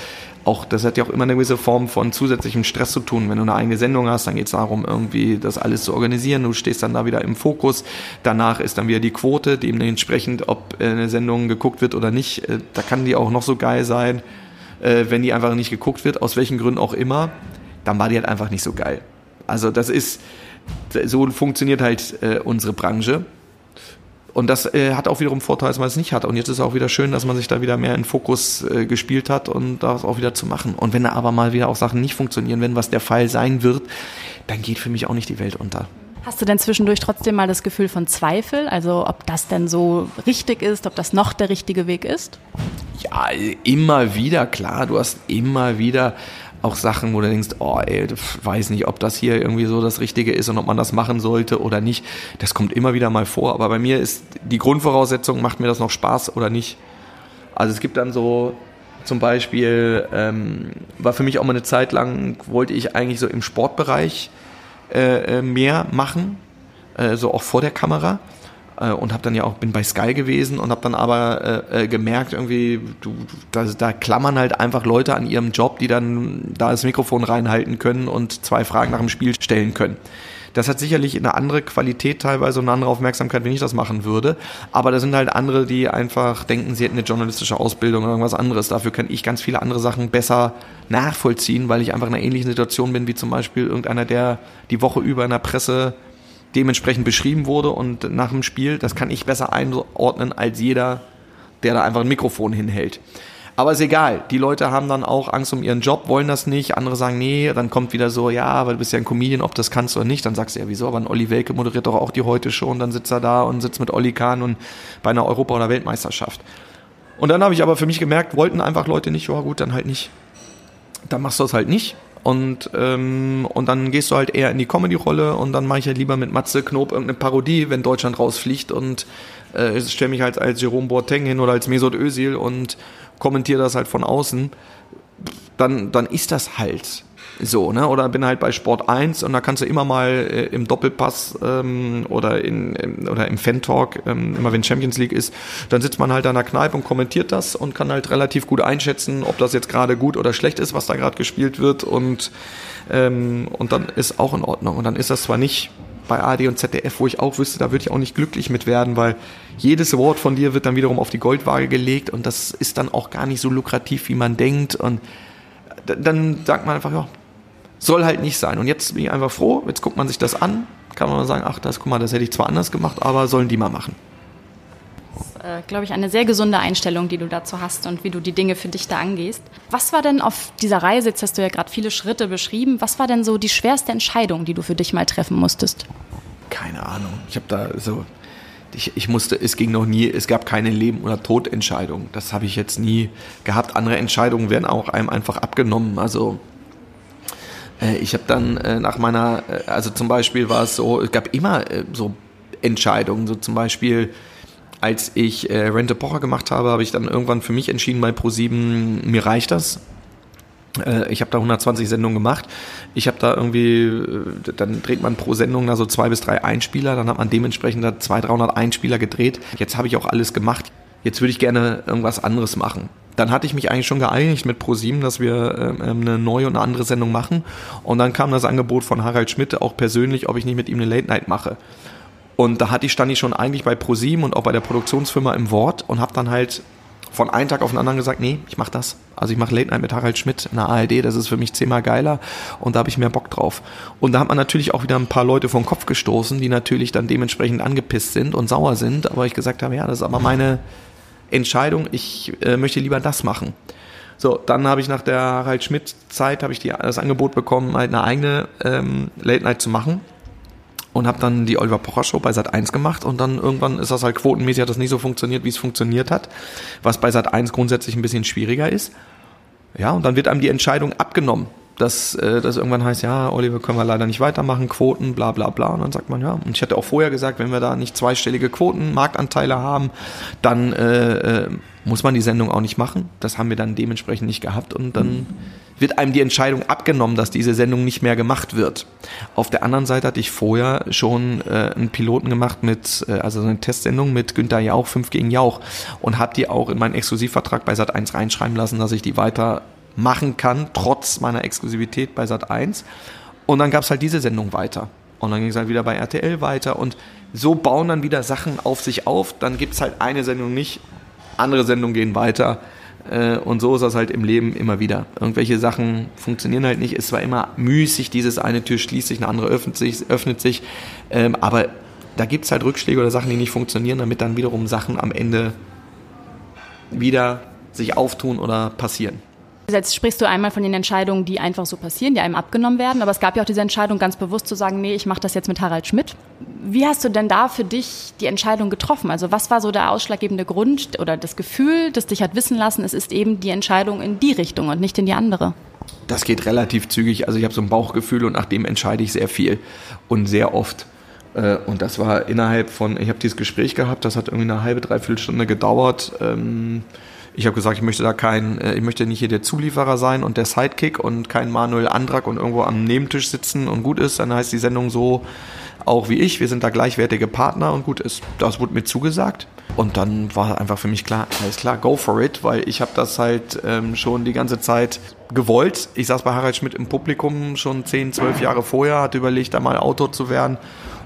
auch, das hat ja auch immer eine gewisse Form von zusätzlichem Stress zu tun. Wenn du eine eigene Sendung hast, dann geht es darum, irgendwie das alles zu organisieren. Du stehst dann da wieder im Fokus. Danach ist dann wieder die Quote, dementsprechend, ob äh, eine Sendung geguckt wird oder nicht. Äh, da kann die auch noch so geil sein. Äh, wenn die einfach nicht geguckt wird, aus welchen Gründen auch immer, dann war die halt einfach nicht so geil. Also das ist, so funktioniert halt unsere Branche. Und das äh, hat auch wiederum Vorteile, dass man es nicht hat. Und jetzt ist es auch wieder schön, dass man sich da wieder mehr in Fokus äh, gespielt hat und das auch wieder zu machen. Und wenn da aber mal wieder auch Sachen nicht funktionieren, wenn was der Fall sein wird, dann geht für mich auch nicht die Welt unter. Hast du denn zwischendurch trotzdem mal das Gefühl von Zweifel? Also ob das denn so richtig ist, ob das noch der richtige Weg ist? Ja, immer wieder, klar. Du hast immer wieder auch Sachen, wo du denkst, oh ey, weiß nicht, ob das hier irgendwie so das Richtige ist und ob man das machen sollte oder nicht. Das kommt immer wieder mal vor. Aber bei mir ist die Grundvoraussetzung, macht mir das noch Spaß oder nicht. Also es gibt dann so zum Beispiel, ähm, war für mich auch mal eine Zeit lang, wollte ich eigentlich so im Sportbereich äh, äh mehr machen, äh, so auch vor der Kamera äh, und habe dann ja auch bin bei Sky gewesen und habe dann aber äh, äh, gemerkt irgendwie du da, da klammern halt einfach Leute an ihrem Job, die dann da das Mikrofon reinhalten können und zwei Fragen nach dem Spiel stellen können. Das hat sicherlich eine andere Qualität teilweise und eine andere Aufmerksamkeit, wenn ich das machen würde. Aber da sind halt andere, die einfach denken, sie hätten eine journalistische Ausbildung oder irgendwas anderes. Dafür kann ich ganz viele andere Sachen besser nachvollziehen, weil ich einfach in einer ähnlichen Situation bin wie zum Beispiel irgendeiner, der die Woche über in der Presse dementsprechend beschrieben wurde und nach dem Spiel, das kann ich besser einordnen als jeder, der da einfach ein Mikrofon hinhält. Aber ist egal, die Leute haben dann auch Angst um ihren Job, wollen das nicht, andere sagen, nee, dann kommt wieder so, ja, weil du bist ja ein Comedian, ob das kannst oder nicht, dann sagst du ja, wieso, aber ein Olli Welke moderiert doch auch die heute schon, dann sitzt er da und sitzt mit Olli Kahn und bei einer Europa- oder Weltmeisterschaft. Und dann habe ich aber für mich gemerkt, wollten einfach Leute nicht, ja gut, dann halt nicht. Dann machst du das halt nicht und, ähm, und dann gehst du halt eher in die Comedy-Rolle und dann mache ich halt lieber mit Matze Knob irgendeine Parodie, wenn Deutschland rausfliegt und äh, stelle mich halt als Jerome Boateng hin oder als Mesut Özil und kommentiere das halt von außen. Dann, dann ist das halt. So, ne? Oder bin halt bei Sport 1 und da kannst du immer mal äh, im Doppelpass ähm, oder, in, im, oder im Fan-Talk, ähm, immer wenn Champions League ist, dann sitzt man halt an der Kneipe und kommentiert das und kann halt relativ gut einschätzen, ob das jetzt gerade gut oder schlecht ist, was da gerade gespielt wird und, ähm, und dann ist auch in Ordnung. Und dann ist das zwar nicht bei AD und ZDF, wo ich auch wüsste, da würde ich auch nicht glücklich mit werden, weil jedes Wort von dir wird dann wiederum auf die Goldwaage gelegt und das ist dann auch gar nicht so lukrativ, wie man denkt und dann sagt man einfach, ja, soll halt nicht sein. Und jetzt bin ich einfach froh, jetzt guckt man sich das an, kann man sagen, ach, das, guck mal, das hätte ich zwar anders gemacht, aber sollen die mal machen. Das ist, äh, glaube ich, eine sehr gesunde Einstellung, die du dazu hast und wie du die Dinge für dich da angehst. Was war denn auf dieser Reise, jetzt hast du ja gerade viele Schritte beschrieben, was war denn so die schwerste Entscheidung, die du für dich mal treffen musstest? Keine Ahnung. Ich habe da so, ich, ich, musste, es ging noch nie, es gab keine Leben- oder Todentscheidung. Das habe ich jetzt nie gehabt. Andere Entscheidungen werden auch einem einfach abgenommen. Also ich habe dann äh, nach meiner, äh, also zum Beispiel war es so, es gab immer so Entscheidungen, so zum Beispiel als ich äh, Rente Pocher gemacht habe, habe ich dann irgendwann für mich entschieden bei Pro7, mir reicht das. ich habe da 120 Sendungen gemacht. Ich habe da irgendwie, dann dreht man pro Sendung da so zwei bis drei Einspieler, dann hat man dementsprechend da 200, 300 Einspieler gedreht. Jetzt habe ich auch alles gemacht jetzt würde ich gerne irgendwas anderes machen. Dann hatte ich mich eigentlich schon geeinigt mit ProSieben, dass wir ähm, ähm, eine neue und eine andere Sendung machen. Und dann kam das Angebot von Harald Schmidt auch persönlich, ob ich nicht mit ihm eine Late Night mache. Und da hatte ich, stand ich schon eigentlich bei ProSieben und auch bei der Produktionsfirma im Wort und habe dann halt von einem Tag auf den anderen gesagt, nee, ich mache das. Also ich mache Late Night mit Harald Schmidt in der ARD, das ist für mich zehnmal geiler und da habe ich mehr Bock drauf. Und da hat man natürlich auch wieder ein paar Leute vom Kopf gestoßen, die natürlich dann dementsprechend angepisst sind und sauer sind, aber ich gesagt habe, ja, das ist aber meine Entscheidung, ich äh, möchte lieber das machen. So, dann habe ich nach der Harald Schmidt Zeit habe ich die, das Angebot bekommen, halt eine eigene ähm, Late Night zu machen und habe dann die Oliver Pocher Show bei Sat 1 gemacht und dann irgendwann ist das halt quotenmäßig hat das nicht so funktioniert, wie es funktioniert hat, was bei Sat 1 grundsätzlich ein bisschen schwieriger ist. Ja, und dann wird einem die Entscheidung abgenommen, dass äh, das irgendwann heißt, ja, Oliver können wir leider nicht weitermachen, Quoten, bla bla bla. Und dann sagt man, ja, und ich hatte auch vorher gesagt, wenn wir da nicht zweistellige Quoten, Marktanteile haben, dann äh, äh, muss man die Sendung auch nicht machen. Das haben wir dann dementsprechend nicht gehabt und dann wird einem die Entscheidung abgenommen, dass diese Sendung nicht mehr gemacht wird. Auf der anderen Seite hatte ich vorher schon äh, einen Piloten gemacht mit, äh, also eine Testsendung mit Günter Jauch, 5 gegen Jauch und habe die auch in meinen Exklusivvertrag bei Sat1 reinschreiben lassen, dass ich die weiter machen kann, trotz meiner Exklusivität bei Sat1. Und dann gab es halt diese Sendung weiter. Und dann ging es halt wieder bei RTL weiter. Und so bauen dann wieder Sachen auf sich auf. Dann gibt es halt eine Sendung nicht, andere Sendungen gehen weiter. Äh, und so ist das halt im Leben immer wieder. Irgendwelche Sachen funktionieren halt nicht. Es war immer müßig, dieses eine Tür schließt sich, eine andere öffnet sich. Öffnet sich. Ähm, aber da gibt es halt Rückschläge oder Sachen, die nicht funktionieren, damit dann wiederum Sachen am Ende wieder sich auftun oder passieren. Jetzt sprichst du einmal von den Entscheidungen, die einfach so passieren, die einem abgenommen werden. Aber es gab ja auch diese Entscheidung, ganz bewusst zu sagen, nee, ich mache das jetzt mit Harald Schmidt. Wie hast du denn da für dich die Entscheidung getroffen? Also was war so der ausschlaggebende Grund oder das Gefühl, das dich hat wissen lassen, es ist eben die Entscheidung in die Richtung und nicht in die andere? Das geht relativ zügig. Also ich habe so ein Bauchgefühl und nach dem entscheide ich sehr viel und sehr oft. Äh, und das war innerhalb von, ich habe dieses Gespräch gehabt, das hat irgendwie eine halbe, dreiviertel Stunde gedauert. Ich habe gesagt, ich möchte da kein, äh, ich möchte nicht hier der Zulieferer sein und der Sidekick und kein Manuel Andrak und irgendwo am Nebentisch sitzen und gut ist. Dann heißt die Sendung so, auch wie ich, wir sind da gleichwertige Partner und gut ist. Das wurde mir zugesagt. Und dann war einfach für mich klar, alles klar, go for it, weil ich habe das halt ähm, schon die ganze Zeit gewollt. Ich saß bei Harald Schmidt im Publikum schon 10, 12 Jahre vorher, hatte überlegt, da mal Autor zu werden.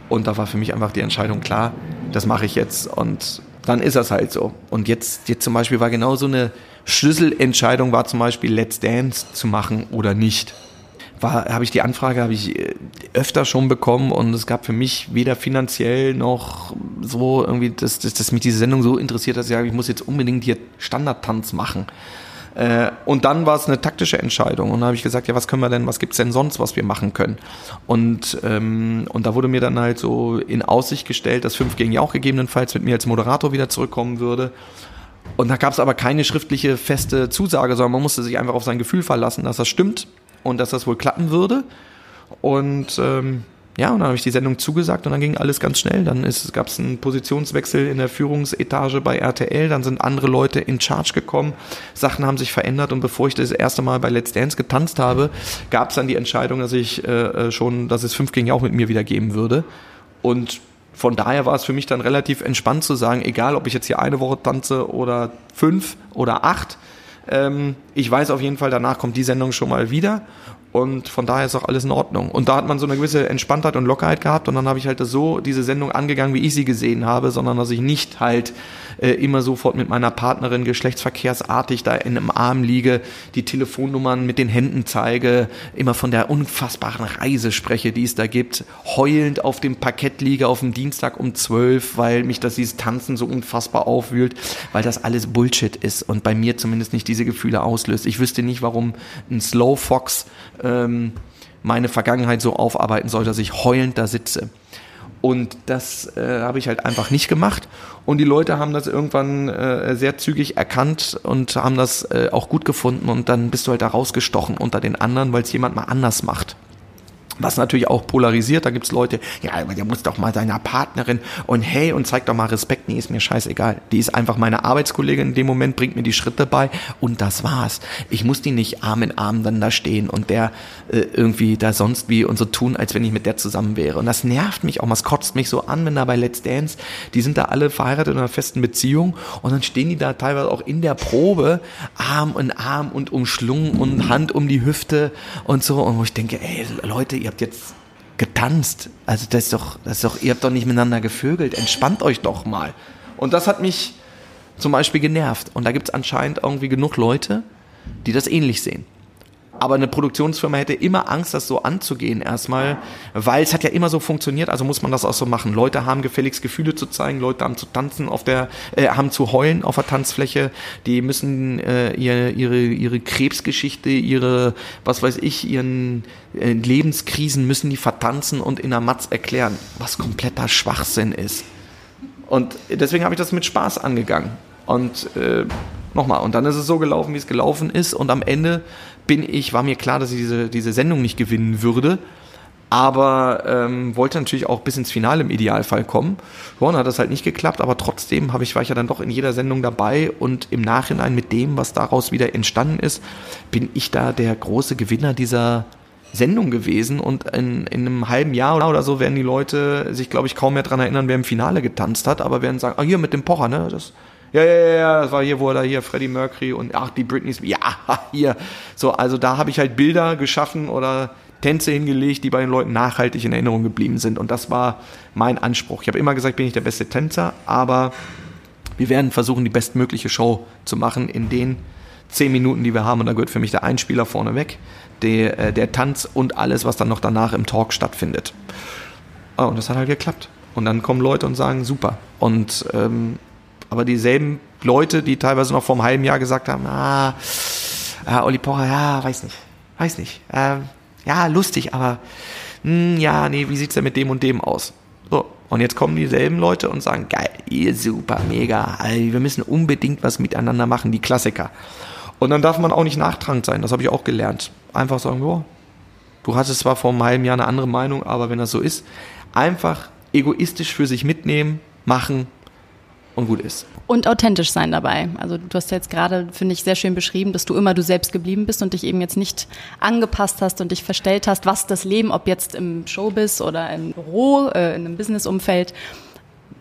Und da war für mich einfach die Entscheidung klar, das mache ich jetzt. Und dann ist das halt so. Und jetzt, jetzt zum Beispiel war genau so eine Schlüsselentscheidung war zum Beispiel Let's Dance zu machen oder nicht. War, habe ich die Anfrage, habe ich äh, öfter schon bekommen und es gab für mich weder finanziell noch so irgendwie, dass, dass, dass mich diese Sendung so interessiert, dass ich sage, ich muss jetzt unbedingt hier Standardtanz machen. Äh, und dann war es eine taktische Entscheidung. Und da habe ich gesagt, ja, was können wir denn, was gibt's denn sonst, was wir machen können? Und, ähm, und da wurde mir dann halt so in Aussicht gestellt, dass 5 gegen Jauch gegebenenfalls mit mir als Moderator wieder zurückkommen würde. Und da gab es aber keine schriftliche feste Zusage, sondern man musste sich einfach auf sein Gefühl verlassen, dass das stimmt und dass das wohl klappen würde. Und ähm, ja, und dann habe ich die Sendung zugesagt und dann ging alles ganz schnell. Dann gab es einen Positionswechsel in der Führungsetage bei RTL, dann sind andere Leute in Charge gekommen, Sachen haben sich verändert und bevor ich das erste Mal bei Let's Dance getanzt habe, gab es dann die Entscheidung, dass ich äh, äh schon, dass es fünf gegen auch mit mir wieder geben würde. Und von daher war es für mich dann relativ entspannt zu sagen, egal ob ich jetzt hier eine Woche tanze oder fünf oder acht, ähm, ich weiß auf jeden Fall, danach kommt die Sendung schon mal wieder und von daher ist auch alles in Ordnung. Und da hat man so eine gewisse Entspanntheit und Lockerheit gehabt und dann habe ich halt so diese Sendung angegangen, wie ich sie gesehen habe, sondern dass ich nicht halt äh, immer sofort mit meiner Partnerin geschlechtsverkehrsartig da in einem Arm liege, die Telefonnummern mit den Händen zeige, immer von der unfassbaren Reise spreche, die es da gibt, heulend auf dem Parkett liege auf dem Dienstag um zwölf, weil mich das dieses Tanzen so unfassbar aufwühlt, weil das alles Bullshit ist und bei mir zumindest nicht diese Gefühle auslöst. Ich wüsste nicht, warum ein Slow Fox ähm, meine Vergangenheit so aufarbeiten soll, dass ich heulend da sitze. Und das äh, habe ich halt einfach nicht gemacht. Und die Leute haben das irgendwann äh, sehr zügig erkannt und haben das äh, auch gut gefunden. Und dann bist du halt da rausgestochen unter den anderen, weil es jemand mal anders macht. Was natürlich auch polarisiert, da gibt's Leute, ja, aber der muss doch mal seiner Partnerin und hey, und zeig doch mal Respekt, nee, ist mir scheißegal. Die ist einfach meine Arbeitskollegin in dem Moment, bringt mir die Schritte bei und das war's. Ich muss die nicht Arm in Arm dann da stehen und der äh, irgendwie da sonst wie und so tun, als wenn ich mit der zusammen wäre. Und das nervt mich auch, es kotzt mich so an, wenn da bei Let's Dance, die sind da alle verheiratet in einer festen Beziehung und dann stehen die da teilweise auch in der Probe, Arm in Arm und umschlungen und Hand um die Hüfte und so und ich denke, ey, Leute, ihr habt jetzt getanzt. Also das ist doch, das ist doch, ihr habt doch nicht miteinander gevögelt. Entspannt euch doch mal. Und das hat mich zum Beispiel genervt. Und da gibt es anscheinend irgendwie genug Leute, die das ähnlich sehen. Aber eine Produktionsfirma hätte immer Angst, das so anzugehen erstmal, weil es hat ja immer so funktioniert, also muss man das auch so machen. Leute haben gefälligst Gefühle zu zeigen, Leute haben zu tanzen auf der, äh, haben zu heulen auf der Tanzfläche, die müssen äh, ihre, ihre, ihre Krebsgeschichte, ihre, was weiß ich, ihren äh, Lebenskrisen müssen die vertanzen und in der Matz erklären, was kompletter Schwachsinn ist. Und deswegen habe ich das mit Spaß angegangen. Und äh, nochmal, und dann ist es so gelaufen, wie es gelaufen ist. Und am Ende bin ich, war mir klar, dass ich diese, diese Sendung nicht gewinnen würde. Aber ähm, wollte natürlich auch bis ins Finale im Idealfall kommen. Dann hat das halt nicht geklappt, aber trotzdem ich, war ich ja dann doch in jeder Sendung dabei und im Nachhinein mit dem, was daraus wieder entstanden ist, bin ich da der große Gewinner dieser Sendung gewesen und in, in einem halben Jahr oder so werden die Leute sich, glaube ich, kaum mehr dran erinnern, wer im Finale getanzt hat, aber werden sagen, ah, hier mit dem Pocher, ne, das, ja, ja, ja, das war hier, wo er da hier Freddie Mercury und ach, die Britney ja, hier. So, also da habe ich halt Bilder geschaffen oder Tänze hingelegt, die bei den Leuten nachhaltig in Erinnerung geblieben sind. Und das war mein Anspruch. Ich habe immer gesagt, bin ich der beste Tänzer, aber wir werden versuchen, die bestmögliche Show zu machen in den zehn Minuten, die wir haben. Und da gehört für mich der Einspieler vorne weg, der, äh, der Tanz und alles, was dann noch danach im Talk stattfindet. Oh, und das hat halt geklappt. Und dann kommen Leute und sagen, super. Und ähm, aber dieselben Leute, die teilweise noch vor einem halben Jahr gesagt haben, ah, äh, Olli Pocher, ja, weiß nicht, weiß nicht, äh, ja, lustig, aber mh, hm, ja, nee, wie sieht's denn mit dem und dem aus? So, und jetzt kommen dieselben Leute und sagen, geil, ihr super, mega, wir müssen unbedingt was miteinander machen, die Klassiker. Und dann darf man auch nicht nachtragend sein, das habe ich auch gelernt. Einfach sagen, ja, du hattest zwar vor einem halben Jahr eine andere Meinung, aber wenn das so ist, einfach egoistisch für sich mitnehmen, machen und gut ist. Und authentisch sein dabei. Also du hast ja jetzt gerade, finde ich, sehr schön beschrieben, dass du immer du selbst geblieben bist und dich eben jetzt nicht angepasst hast und dich verstellt hast, was das Leben, ob jetzt im Showbiz oder im Büro, äh, in einem Businessumfeld,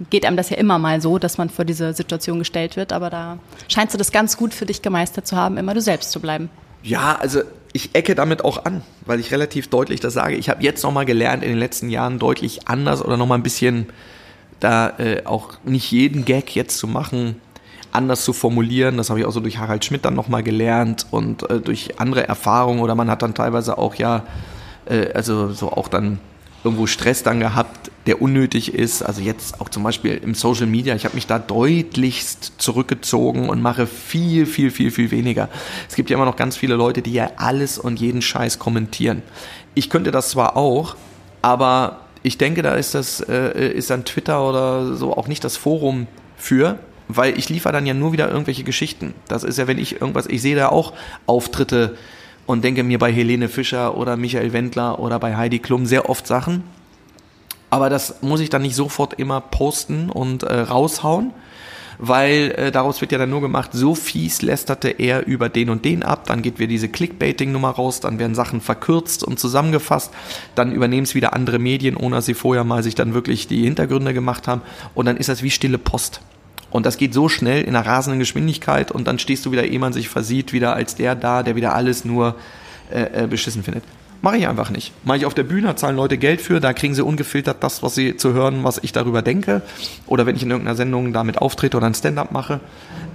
geht einem das ja immer mal so, dass man vor diese Situation gestellt wird. Aber da scheinst du das ganz gut für dich gemeistert zu haben, immer du selbst zu bleiben. Ja, also ich ecke damit auch an, weil ich relativ deutlich das sage. Ich habe jetzt nochmal gelernt, in den letzten Jahren deutlich anders oder nochmal ein bisschen da äh, auch nicht jeden Gag jetzt zu machen, anders zu formulieren. Das habe ich auch so durch Harald Schmidt dann nochmal gelernt und äh, durch andere Erfahrungen oder man hat dann teilweise auch ja, äh, also so auch dann irgendwo Stress dann gehabt, der unnötig ist. Also jetzt auch zum Beispiel im Social Media, ich habe mich da deutlichst zurückgezogen und mache viel, viel, viel, viel weniger. Es gibt ja immer noch ganz viele Leute, die ja alles und jeden Scheiß kommentieren. Ich könnte das zwar auch, aber ich denke, da ist das, äh, ist dann Twitter oder so auch nicht das Forum für, weil ich liefere dann ja nur wieder irgendwelche Geschichten. Das ist ja, wenn ich irgendwas, ich sehe da auch Auftritte und denke mir bei Helene Fischer oder Michael Wendler oder bei Heidi Klum sehr oft Sachen. Aber das muss ich dann nicht sofort immer posten und äh, raushauen, weil äh, daraus wird ja dann nur gemacht, so fies lästerte er über den und den ab, dann geht wieder diese Clickbaiting-Nummer raus, dann werden Sachen verkürzt und zusammengefasst, dann übernehmen es wieder andere Medien, ohne dass sie vorher mal sich dann wirklich die Hintergründe gemacht haben und dann ist das wie stille Post. Und das geht so schnell in einer rasenden Geschwindigkeit und dann stehst du wieder, ehe man sich versieht, wieder als der da, der wieder alles nur äh, äh beschissen findet. Mache ich einfach nicht. Mache ich auf der Bühne, zahlen Leute Geld für, da kriegen sie ungefiltert das, was sie zu hören, was ich darüber denke. Oder wenn ich in irgendeiner Sendung damit auftrete oder ein Stand-up mache.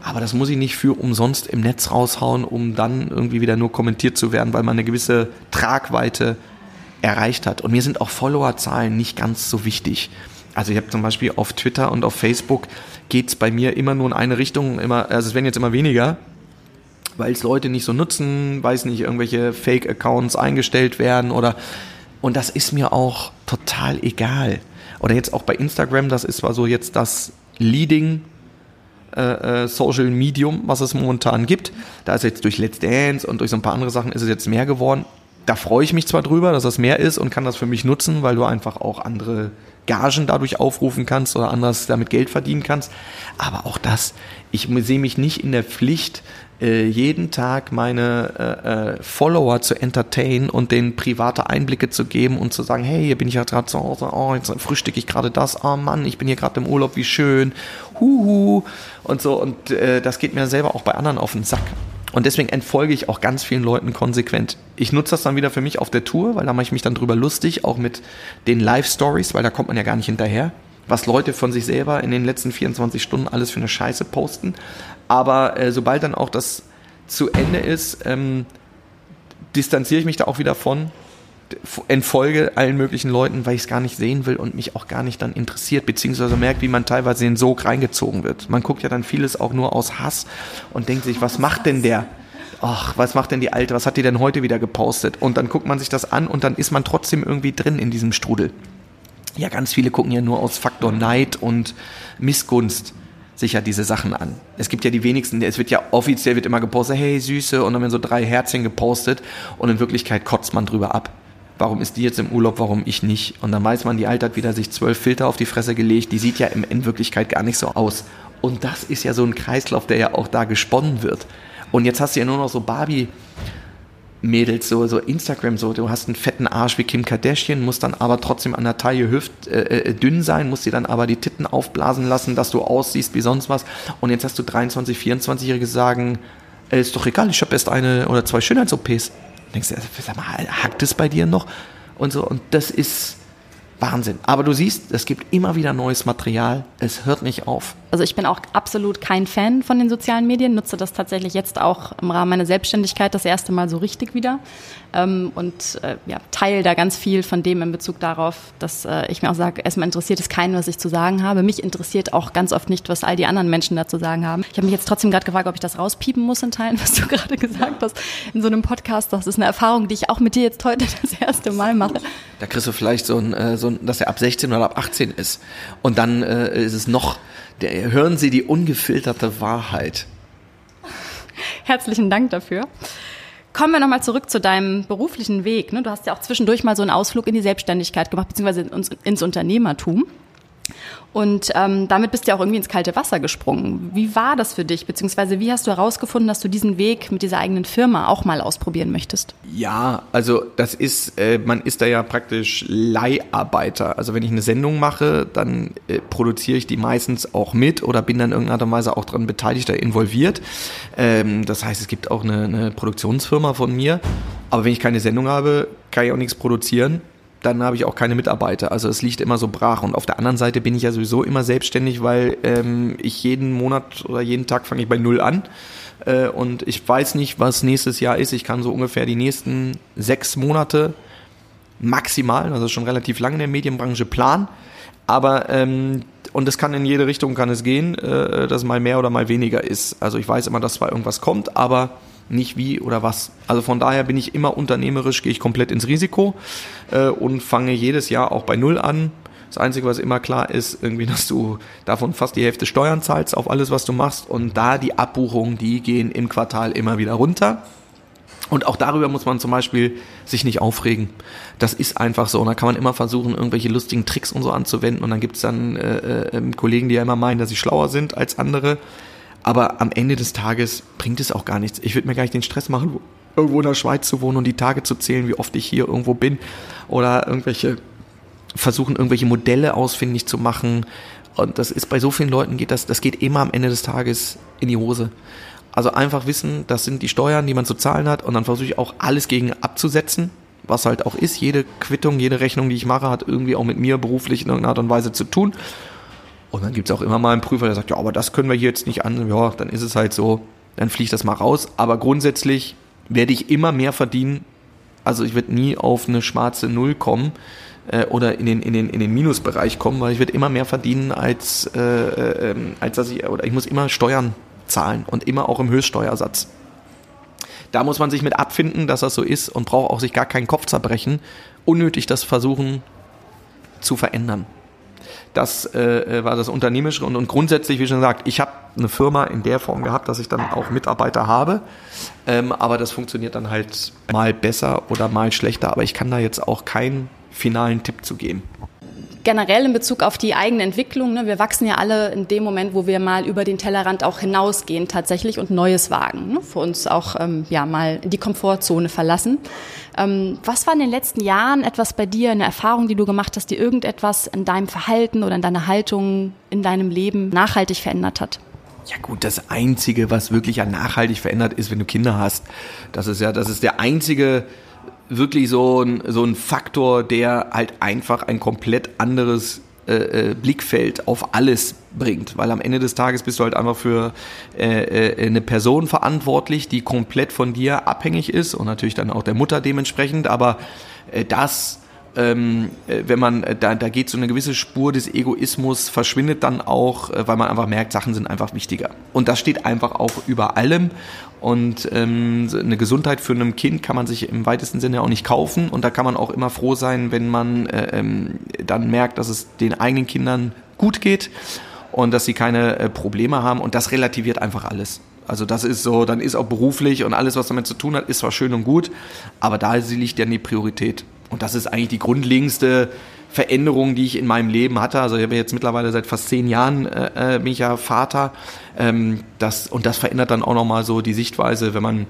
Aber das muss ich nicht für umsonst im Netz raushauen, um dann irgendwie wieder nur kommentiert zu werden, weil man eine gewisse Tragweite erreicht hat. Und mir sind auch Followerzahlen nicht ganz so wichtig. Also ich habe zum Beispiel auf Twitter und auf Facebook geht's bei mir immer nur in eine Richtung, immer, also es werden jetzt immer weniger, weil es Leute nicht so nutzen, weiß nicht, irgendwelche Fake-Accounts eingestellt werden oder und das ist mir auch total egal. Oder jetzt auch bei Instagram, das ist zwar so jetzt das Leading äh, äh, Social Medium, was es momentan gibt. Da ist jetzt durch Let's Dance und durch so ein paar andere Sachen ist es jetzt mehr geworden. da freue ich mich zwar drüber, dass das mehr ist und kann das für mich nutzen, weil du einfach auch andere Gagen dadurch aufrufen kannst oder anders damit Geld verdienen kannst. Aber auch das, ich sehe mich nicht in der Pflicht, jeden Tag meine äh, äh, Follower zu entertainen und denen private Einblicke zu geben und zu sagen, hey, hier bin ich ja gerade zu Hause, oh, jetzt frühstücke ich gerade das, oh Mann, ich bin hier gerade im Urlaub, wie schön, huhu und so. Und äh, das geht mir selber auch bei anderen auf den Sack. Und deswegen entfolge ich auch ganz vielen Leuten konsequent. Ich nutze das dann wieder für mich auf der Tour, weil da mache ich mich dann drüber lustig, auch mit den Live-Stories, weil da kommt man ja gar nicht hinterher was Leute von sich selber in den letzten 24 Stunden alles für eine Scheiße posten. Aber äh, sobald dann auch das zu Ende ist, ähm, distanziere ich mich da auch wieder von, entfolge allen möglichen Leuten, weil ich es gar nicht sehen will und mich auch gar nicht dann interessiert, beziehungsweise merkt, wie man teilweise in Sog reingezogen wird. Man guckt ja dann vieles auch nur aus Hass und denkt sich, was macht denn der? Ach, was macht denn die Alte? Was hat die denn heute wieder gepostet? Und dann guckt man sich das an und dann ist man trotzdem irgendwie drin in diesem Strudel. Ja, ganz viele gucken ja nur aus Faktor Neid und Missgunst sich ja diese Sachen an. Es gibt ja die wenigsten, es wird ja offiziell wird immer gepostet, hey Süße, und dann werden so drei Herzchen gepostet und in Wirklichkeit kotzt man drüber ab. Warum ist die jetzt im Urlaub, warum ich nicht? Und dann weiß man, die Alte hat wieder sich zwölf Filter auf die Fresse gelegt, die sieht ja in Wirklichkeit gar nicht so aus. Und das ist ja so ein Kreislauf, der ja auch da gesponnen wird. Und jetzt hast du ja nur noch so Barbie, Mädels, so, so Instagram, so, du hast einen fetten Arsch wie Kim Kardashian, musst dann aber trotzdem an der Taille hüft äh, äh, dünn sein, musst dir dann aber die Titten aufblasen lassen, dass du aussiehst wie sonst was. Und jetzt hast du 23, 24-Jährige sagen, äh, ist doch egal, ich habe erst eine oder zwei Schönheits-OPs. Denkst du, sag mal, hackt es bei dir noch? Und so, und das ist, Wahnsinn. Aber du siehst, es gibt immer wieder neues Material. Es hört nicht auf. Also ich bin auch absolut kein Fan von den sozialen Medien, nutze das tatsächlich jetzt auch im Rahmen meiner Selbstständigkeit das erste Mal so richtig wieder ähm, und äh, ja, teile da ganz viel von dem in Bezug darauf, dass äh, ich mir auch sage, erstmal interessiert es keinen, was ich zu sagen habe. Mich interessiert auch ganz oft nicht, was all die anderen Menschen dazu sagen haben. Ich habe mich jetzt trotzdem gerade gefragt, ob ich das rauspiepen muss in Teilen, was du gerade gesagt hast in so einem Podcast. Das ist eine Erfahrung, die ich auch mit dir jetzt heute das erste Mal mache. Da kriegst du vielleicht so ein, äh, so ein dass er ab 16 oder ab 18 ist. Und dann äh, ist es noch der, hören Sie die ungefilterte Wahrheit. Herzlichen Dank dafür. Kommen wir nochmal zurück zu deinem beruflichen Weg. Ne? Du hast ja auch zwischendurch mal so einen Ausflug in die Selbstständigkeit gemacht, beziehungsweise ins Unternehmertum. Und ähm, damit bist du ja auch irgendwie ins kalte Wasser gesprungen. Wie war das für dich? Beziehungsweise wie hast du herausgefunden, dass du diesen Weg mit dieser eigenen Firma auch mal ausprobieren möchtest? Ja, also das ist, äh, man ist da ja praktisch Leiharbeiter. Also wenn ich eine Sendung mache, dann äh, produziere ich die meistens auch mit oder bin dann in irgendeiner Weise auch daran beteiligt oder involviert. Ähm, das heißt, es gibt auch eine, eine Produktionsfirma von mir. Aber wenn ich keine Sendung habe, kann ich auch nichts produzieren dann habe ich auch keine Mitarbeiter. Also es liegt immer so brach. Und auf der anderen Seite bin ich ja sowieso immer selbstständig, weil ähm, ich jeden Monat oder jeden Tag fange ich bei null an. Äh, und ich weiß nicht, was nächstes Jahr ist. Ich kann so ungefähr die nächsten sechs Monate maximal, also schon relativ lange in der Medienbranche planen. Aber ähm, und es kann in jede Richtung kann es gehen, äh, dass mal mehr oder mal weniger ist. Also ich weiß immer, dass zwar irgendwas kommt, aber nicht wie oder was. Also von daher bin ich immer unternehmerisch, gehe ich komplett ins Risiko äh, und fange jedes Jahr auch bei Null an. Das Einzige, was immer klar ist, irgendwie, dass du davon fast die Hälfte Steuern zahlst auf alles, was du machst. Und da die Abbuchungen, die gehen im Quartal immer wieder runter. Und auch darüber muss man zum Beispiel sich nicht aufregen. Das ist einfach so. Und da kann man immer versuchen, irgendwelche lustigen Tricks und so anzuwenden. Und dann gibt es dann äh, äh, Kollegen, die ja immer meinen, dass sie schlauer sind als andere. Aber am Ende des Tages bringt es auch gar nichts. Ich würde mir gar nicht den Stress machen, irgendwo in der Schweiz zu wohnen und die Tage zu zählen, wie oft ich hier irgendwo bin. Oder irgendwelche versuchen, irgendwelche Modelle ausfindig zu machen. Und das ist bei so vielen Leuten geht das, das geht immer am Ende des Tages in die Hose. Also einfach wissen, das sind die Steuern, die man zu zahlen hat und dann versuche ich auch alles gegen abzusetzen, was halt auch ist. Jede Quittung, jede Rechnung, die ich mache, hat irgendwie auch mit mir beruflich in irgendeiner Art und Weise zu tun. Und dann gibt es auch immer mal einen Prüfer, der sagt, ja, aber das können wir hier jetzt nicht an. Ja, dann ist es halt so, dann fliegt das mal raus. Aber grundsätzlich werde ich immer mehr verdienen. Also ich werde nie auf eine schwarze Null kommen äh, oder in den, in, den, in den Minusbereich kommen, weil ich werde immer mehr verdienen, als, äh, äh, als dass ich, oder ich muss immer Steuern zahlen und immer auch im Höchststeuersatz. Da muss man sich mit abfinden, dass das so ist und braucht auch sich gar keinen Kopf zerbrechen, unnötig das versuchen zu verändern. Das äh, war das Unternehmerische. Und, und grundsätzlich, wie schon gesagt, ich habe eine Firma in der Form gehabt, dass ich dann auch Mitarbeiter habe, ähm, aber das funktioniert dann halt mal besser oder mal schlechter, aber ich kann da jetzt auch keinen finalen Tipp zu geben generell in Bezug auf die eigene Entwicklung, ne, wir wachsen ja alle in dem Moment, wo wir mal über den Tellerrand auch hinausgehen tatsächlich und Neues wagen, ne, für uns auch ähm, ja mal die Komfortzone verlassen. Ähm, was war in den letzten Jahren etwas bei dir, eine Erfahrung, die du gemacht hast, die irgendetwas in deinem Verhalten oder in deiner Haltung in deinem Leben nachhaltig verändert hat? Ja gut, das Einzige, was wirklich ja nachhaltig verändert, ist, wenn du Kinder hast. Das ist ja, das ist der einzige wirklich so ein, so ein Faktor, der halt einfach ein komplett anderes äh, äh, Blickfeld auf alles bringt, weil am Ende des Tages bist du halt einfach für äh, äh, eine Person verantwortlich, die komplett von dir abhängig ist und natürlich dann auch der Mutter dementsprechend, aber äh, das ähm, äh, wenn man, äh, da, da geht so eine gewisse Spur des Egoismus, verschwindet dann auch, weil man einfach merkt, Sachen sind einfach wichtiger. Und das steht einfach auch über allem. Und ähm, eine Gesundheit für ein Kind kann man sich im weitesten Sinne auch nicht kaufen. Und da kann man auch immer froh sein, wenn man äh, ähm, dann merkt, dass es den eigenen Kindern gut geht und dass sie keine äh, Probleme haben. Und das relativiert einfach alles. Also das ist so, dann ist auch beruflich und alles, was damit zu tun hat, ist zwar schön und gut, aber da liegt ja die Priorität. Und das ist eigentlich die grundlegendste Veränderung, die ich in meinem Leben hatte. Also ich habe jetzt mittlerweile seit fast zehn Jahren äh, äh, bin ich ja Vater. Ähm, das, und das verändert dann auch nochmal so die Sichtweise, wenn man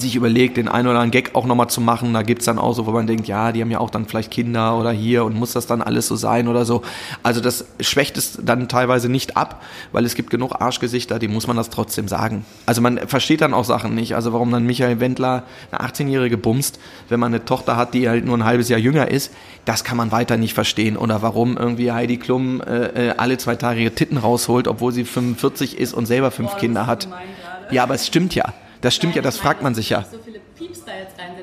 sich überlegt, den einen oder anderen Gag auch nochmal zu machen. Da gibt's dann auch so, wo man denkt, ja, die haben ja auch dann vielleicht Kinder oder hier und muss das dann alles so sein oder so. Also das schwächt es dann teilweise nicht ab, weil es gibt genug Arschgesichter, die muss man das trotzdem sagen. Also man versteht dann auch Sachen nicht. Also warum dann Michael Wendler eine 18-Jährige bumst, wenn man eine Tochter hat, die halt nur ein halbes Jahr jünger ist, das kann man weiter nicht verstehen. Oder warum irgendwie Heidi Klum äh, äh alle zwei Tage ihre Titten rausholt, obwohl sie 45 ist und selber fünf Boah, Kinder hat. Ja, aber es stimmt ja. Das stimmt ja, das fragt man sich ja.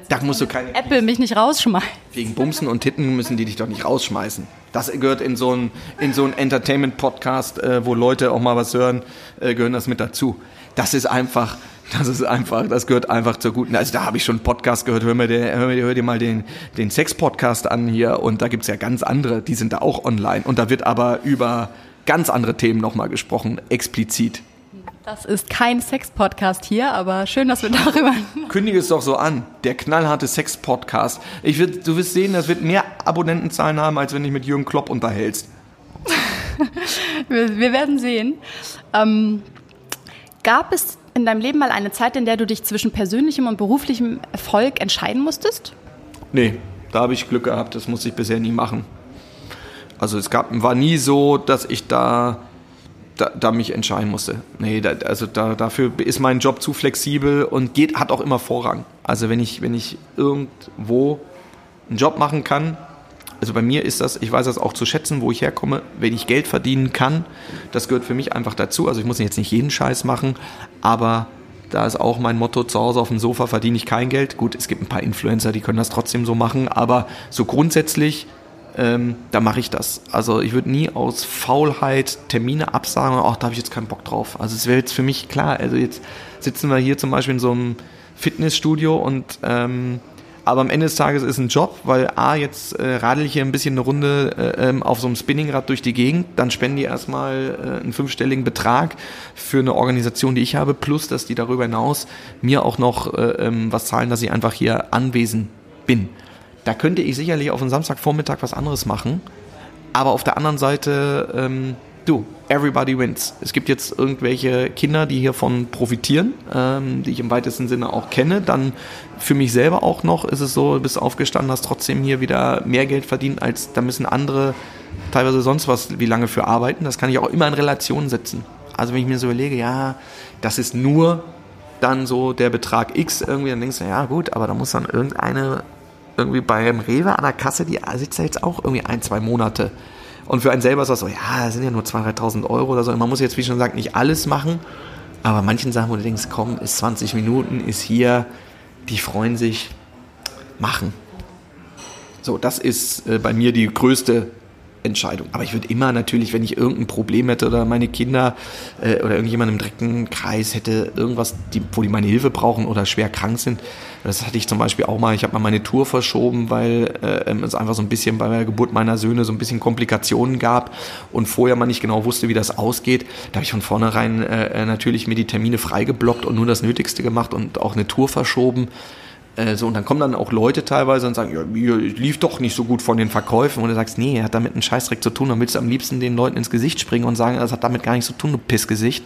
Da musst du keine. Apple mich nicht rausschmeißen. Wegen Bumsen und Titten müssen die dich doch nicht rausschmeißen. Das gehört in so einen so Entertainment-Podcast, äh, wo Leute auch mal was hören, äh, gehören das mit dazu. Das ist einfach, das ist einfach, das gehört einfach zur guten. Also da habe ich schon einen Podcast gehört, hör mir, der, hör, mir, hör dir mal den, den Sex-Podcast an hier und da gibt es ja ganz andere, die sind da auch online. Und da wird aber über ganz andere Themen nochmal gesprochen, explizit. Das ist kein Sex-Podcast hier, aber schön, dass wir darüber. Kündige es doch so an. Der knallharte Sex-Podcast. Ich wird, du wirst sehen, das wird mehr Abonnentenzahlen haben, als wenn dich mit Jürgen Klopp unterhältst. wir, wir, werden sehen. Ähm, gab es in deinem Leben mal eine Zeit, in der du dich zwischen persönlichem und beruflichem Erfolg entscheiden musstest? Nee, da habe ich Glück gehabt. Das musste ich bisher nie machen. Also es gab, war nie so, dass ich da da, da mich entscheiden musste. Nee, da, also da, dafür ist mein Job zu flexibel und geht, hat auch immer Vorrang. Also wenn ich, wenn ich irgendwo einen Job machen kann, also bei mir ist das, ich weiß das auch zu schätzen, wo ich herkomme, wenn ich Geld verdienen kann, das gehört für mich einfach dazu. Also ich muss jetzt nicht jeden Scheiß machen, aber da ist auch mein Motto, zu Hause auf dem Sofa verdiene ich kein Geld. Gut, es gibt ein paar Influencer, die können das trotzdem so machen, aber so grundsätzlich ähm, da mache ich das. Also ich würde nie aus Faulheit Termine absagen, ach, da habe ich jetzt keinen Bock drauf. Also es wäre jetzt für mich klar, also jetzt sitzen wir hier zum Beispiel in so einem Fitnessstudio und ähm, aber am Ende des Tages ist ein Job, weil A, jetzt äh, radel ich hier ein bisschen eine Runde äh, ähm, auf so einem Spinningrad durch die Gegend, dann spenden die erstmal äh, einen fünfstelligen Betrag für eine Organisation, die ich habe, plus dass die darüber hinaus mir auch noch äh, ähm, was zahlen, dass ich einfach hier anwesend bin. Da könnte ich sicherlich auf einen Samstagvormittag was anderes machen. Aber auf der anderen Seite, ähm, du, everybody wins. Es gibt jetzt irgendwelche Kinder, die hiervon profitieren, ähm, die ich im weitesten Sinne auch kenne. Dann für mich selber auch noch ist es so, du bist aufgestanden, hast trotzdem hier wieder mehr Geld verdient, als da müssen andere teilweise sonst was wie lange für arbeiten. Das kann ich auch immer in Relation setzen. Also wenn ich mir so überlege, ja, das ist nur dann so der Betrag X irgendwie, dann denkst du, ja gut, aber da muss dann irgendeine irgendwie beim Rewe an der Kasse, die sitzt ja jetzt auch irgendwie ein, zwei Monate. Und für einen selber ist das so, ja, das sind ja nur 2.000, 3.000 Euro oder so. man muss jetzt, wie schon gesagt, nicht alles machen. Aber manchen Sachen, wo du denkst, komm, ist 20 Minuten, ist hier, die freuen sich, machen. So, das ist äh, bei mir die größte Entscheidung. Aber ich würde immer natürlich, wenn ich irgendein Problem hätte oder meine Kinder äh, oder irgendjemand im direkten Kreis hätte irgendwas, die, wo die meine Hilfe brauchen oder schwer krank sind. Das hatte ich zum Beispiel auch mal. Ich habe mal meine Tour verschoben, weil äh, es einfach so ein bisschen bei der Geburt meiner Söhne so ein bisschen Komplikationen gab und vorher man nicht genau wusste, wie das ausgeht. Da habe ich von vornherein äh, äh natürlich mir die Termine freigeblockt und nur das Nötigste gemacht und auch eine Tour verschoben. Äh, so, und dann kommen dann auch Leute teilweise und sagen, ja, mir lief doch nicht so gut von den Verkäufen. Und du sagst, nee, hat damit einen Scheißdreck zu tun. Dann willst du am liebsten den Leuten ins Gesicht springen und sagen, das hat damit gar nichts zu tun, du Pissgesicht.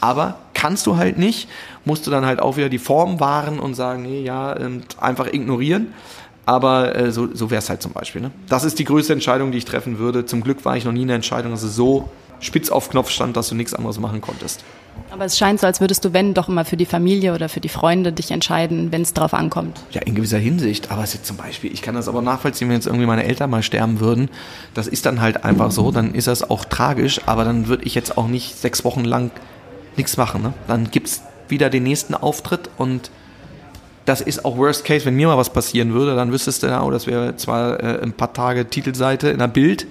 Aber kannst du halt nicht, musst du dann halt auch wieder die Form wahren und sagen, nee, ja, einfach ignorieren. Aber äh, so, so wäre es halt zum Beispiel. Ne? Das ist die größte Entscheidung, die ich treffen würde. Zum Glück war ich noch nie in der Entscheidung, dass es so spitz auf Knopf stand, dass du nichts anderes machen konntest. Aber es scheint so, als würdest du, wenn, doch immer für die Familie oder für die Freunde dich entscheiden, wenn es darauf ankommt. Ja, in gewisser Hinsicht. Aber es ist zum Beispiel, ich kann das aber nachvollziehen, wenn jetzt irgendwie meine Eltern mal sterben würden. Das ist dann halt einfach so, dann ist das auch tragisch, aber dann würde ich jetzt auch nicht sechs Wochen lang nichts machen. Ne? Dann es wieder den nächsten Auftritt und das ist auch Worst Case, wenn mir mal was passieren würde, dann wüsstest du, oh, das wäre zwar äh, ein paar Tage Titelseite in der Bild,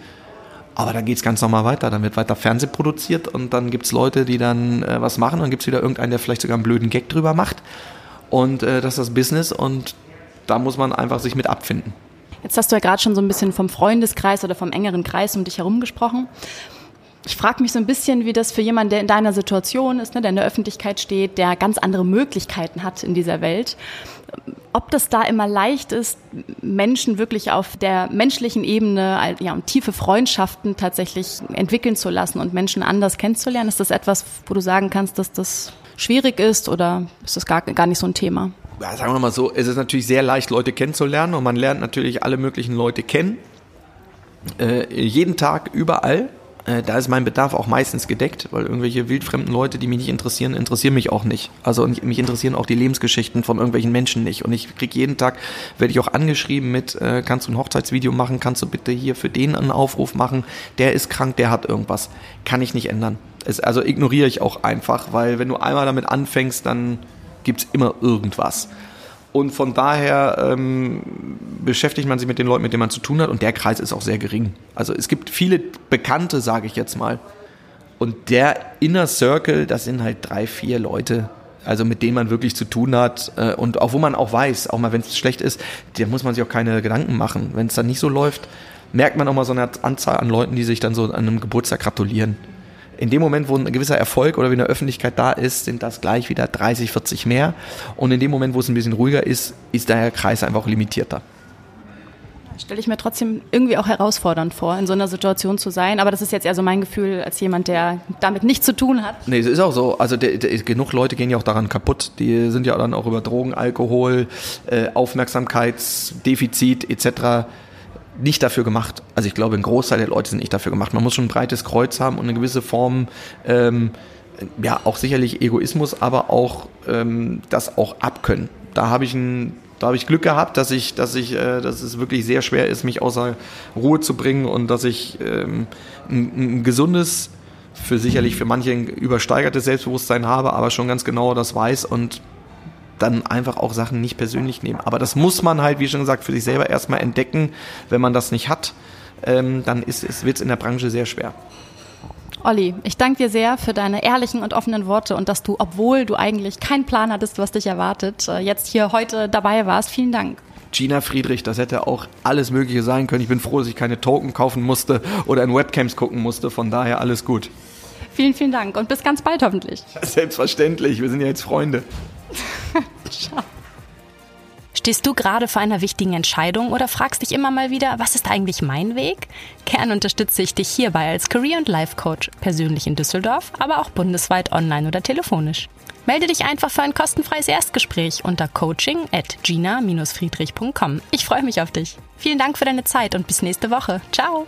aber dann geht es ganz normal weiter. Dann wird weiter Fernseh produziert und dann gibt es Leute, die dann äh, was machen. Dann gibt es wieder irgendeinen, der vielleicht sogar einen blöden Gag drüber macht. Und äh, das ist das Business und da muss man einfach sich mit abfinden. Jetzt hast du ja gerade schon so ein bisschen vom Freundeskreis oder vom engeren Kreis um dich herum gesprochen. Ich frage mich so ein bisschen, wie das für jemanden, der in deiner Situation ist, ne, der in der Öffentlichkeit steht, der ganz andere Möglichkeiten hat in dieser Welt ob das da immer leicht ist, Menschen wirklich auf der menschlichen Ebene ja, und tiefe Freundschaften tatsächlich entwickeln zu lassen und Menschen anders kennenzulernen. Ist das etwas, wo du sagen kannst, dass das schwierig ist oder ist das gar, gar nicht so ein Thema? Ja, sagen wir mal so, es ist natürlich sehr leicht, Leute kennenzulernen und man lernt natürlich alle möglichen Leute kennen. Äh, jeden Tag, überall. Äh, da ist mein Bedarf auch meistens gedeckt, weil irgendwelche wildfremden Leute, die mich nicht interessieren, interessieren mich auch nicht. Also mich interessieren auch die Lebensgeschichten von irgendwelchen Menschen nicht. Und ich kriege jeden Tag, werde ich auch angeschrieben mit, äh, kannst du ein Hochzeitsvideo machen, kannst du bitte hier für den einen Aufruf machen, der ist krank, der hat irgendwas. Kann ich nicht ändern. Es, also ignoriere ich auch einfach, weil wenn du einmal damit anfängst, dann gibt's immer irgendwas. Und von daher ähm, beschäftigt man sich mit den Leuten, mit denen man zu tun hat. Und der Kreis ist auch sehr gering. Also es gibt viele Bekannte, sage ich jetzt mal. Und der Inner Circle, das sind halt drei, vier Leute, also mit denen man wirklich zu tun hat. Äh, und auch wo man auch weiß, auch mal wenn es schlecht ist, da muss man sich auch keine Gedanken machen. Wenn es dann nicht so läuft, merkt man auch mal so eine Anzahl an Leuten, die sich dann so an einem Geburtstag gratulieren in dem Moment, wo ein gewisser Erfolg oder wie eine Öffentlichkeit da ist, sind das gleich wieder 30, 40 mehr. Und in dem Moment, wo es ein bisschen ruhiger ist, ist der Kreis einfach auch limitierter. Stelle ich mir trotzdem irgendwie auch herausfordernd vor, in so einer Situation zu sein. Aber das ist jetzt eher so mein Gefühl als jemand, der damit nichts zu tun hat. Nee, es ist auch so. Also der, der, genug Leute gehen ja auch daran kaputt. Die sind ja dann auch über Drogen, Alkohol, äh, Aufmerksamkeitsdefizit etc nicht dafür gemacht. Also ich glaube, ein Großteil der Leute sind nicht dafür gemacht. Man muss schon ein breites Kreuz haben und eine gewisse Form, ähm, ja, auch sicherlich Egoismus, aber auch ähm, das auch abkönnen. Da habe ich ein da habe ich Glück gehabt, dass ich, dass ich, äh, dass es wirklich sehr schwer ist, mich außer Ruhe zu bringen und dass ich ähm, ein, ein gesundes, für sicherlich für manche ein übersteigertes Selbstbewusstsein habe, aber schon ganz genau das weiß und dann einfach auch Sachen nicht persönlich nehmen. Aber das muss man halt, wie schon gesagt, für sich selber erstmal entdecken. Wenn man das nicht hat, ähm, dann ist, ist, wird es in der Branche sehr schwer. Olli, ich danke dir sehr für deine ehrlichen und offenen Worte und dass du, obwohl du eigentlich keinen Plan hattest, was dich erwartet, äh, jetzt hier heute dabei warst. Vielen Dank. Gina Friedrich, das hätte auch alles Mögliche sein können. Ich bin froh, dass ich keine Token kaufen musste oder in Webcams gucken musste. Von daher alles gut. Vielen, vielen Dank und bis ganz bald hoffentlich. Selbstverständlich, wir sind ja jetzt Freunde. Stehst du gerade vor einer wichtigen Entscheidung oder fragst dich immer mal wieder, was ist eigentlich mein Weg? Gern unterstütze ich dich hierbei als Career- und Life-Coach, persönlich in Düsseldorf, aber auch bundesweit online oder telefonisch. Melde dich einfach für ein kostenfreies Erstgespräch unter coaching at gina-friedrich.com. Ich freue mich auf dich. Vielen Dank für deine Zeit und bis nächste Woche. Ciao!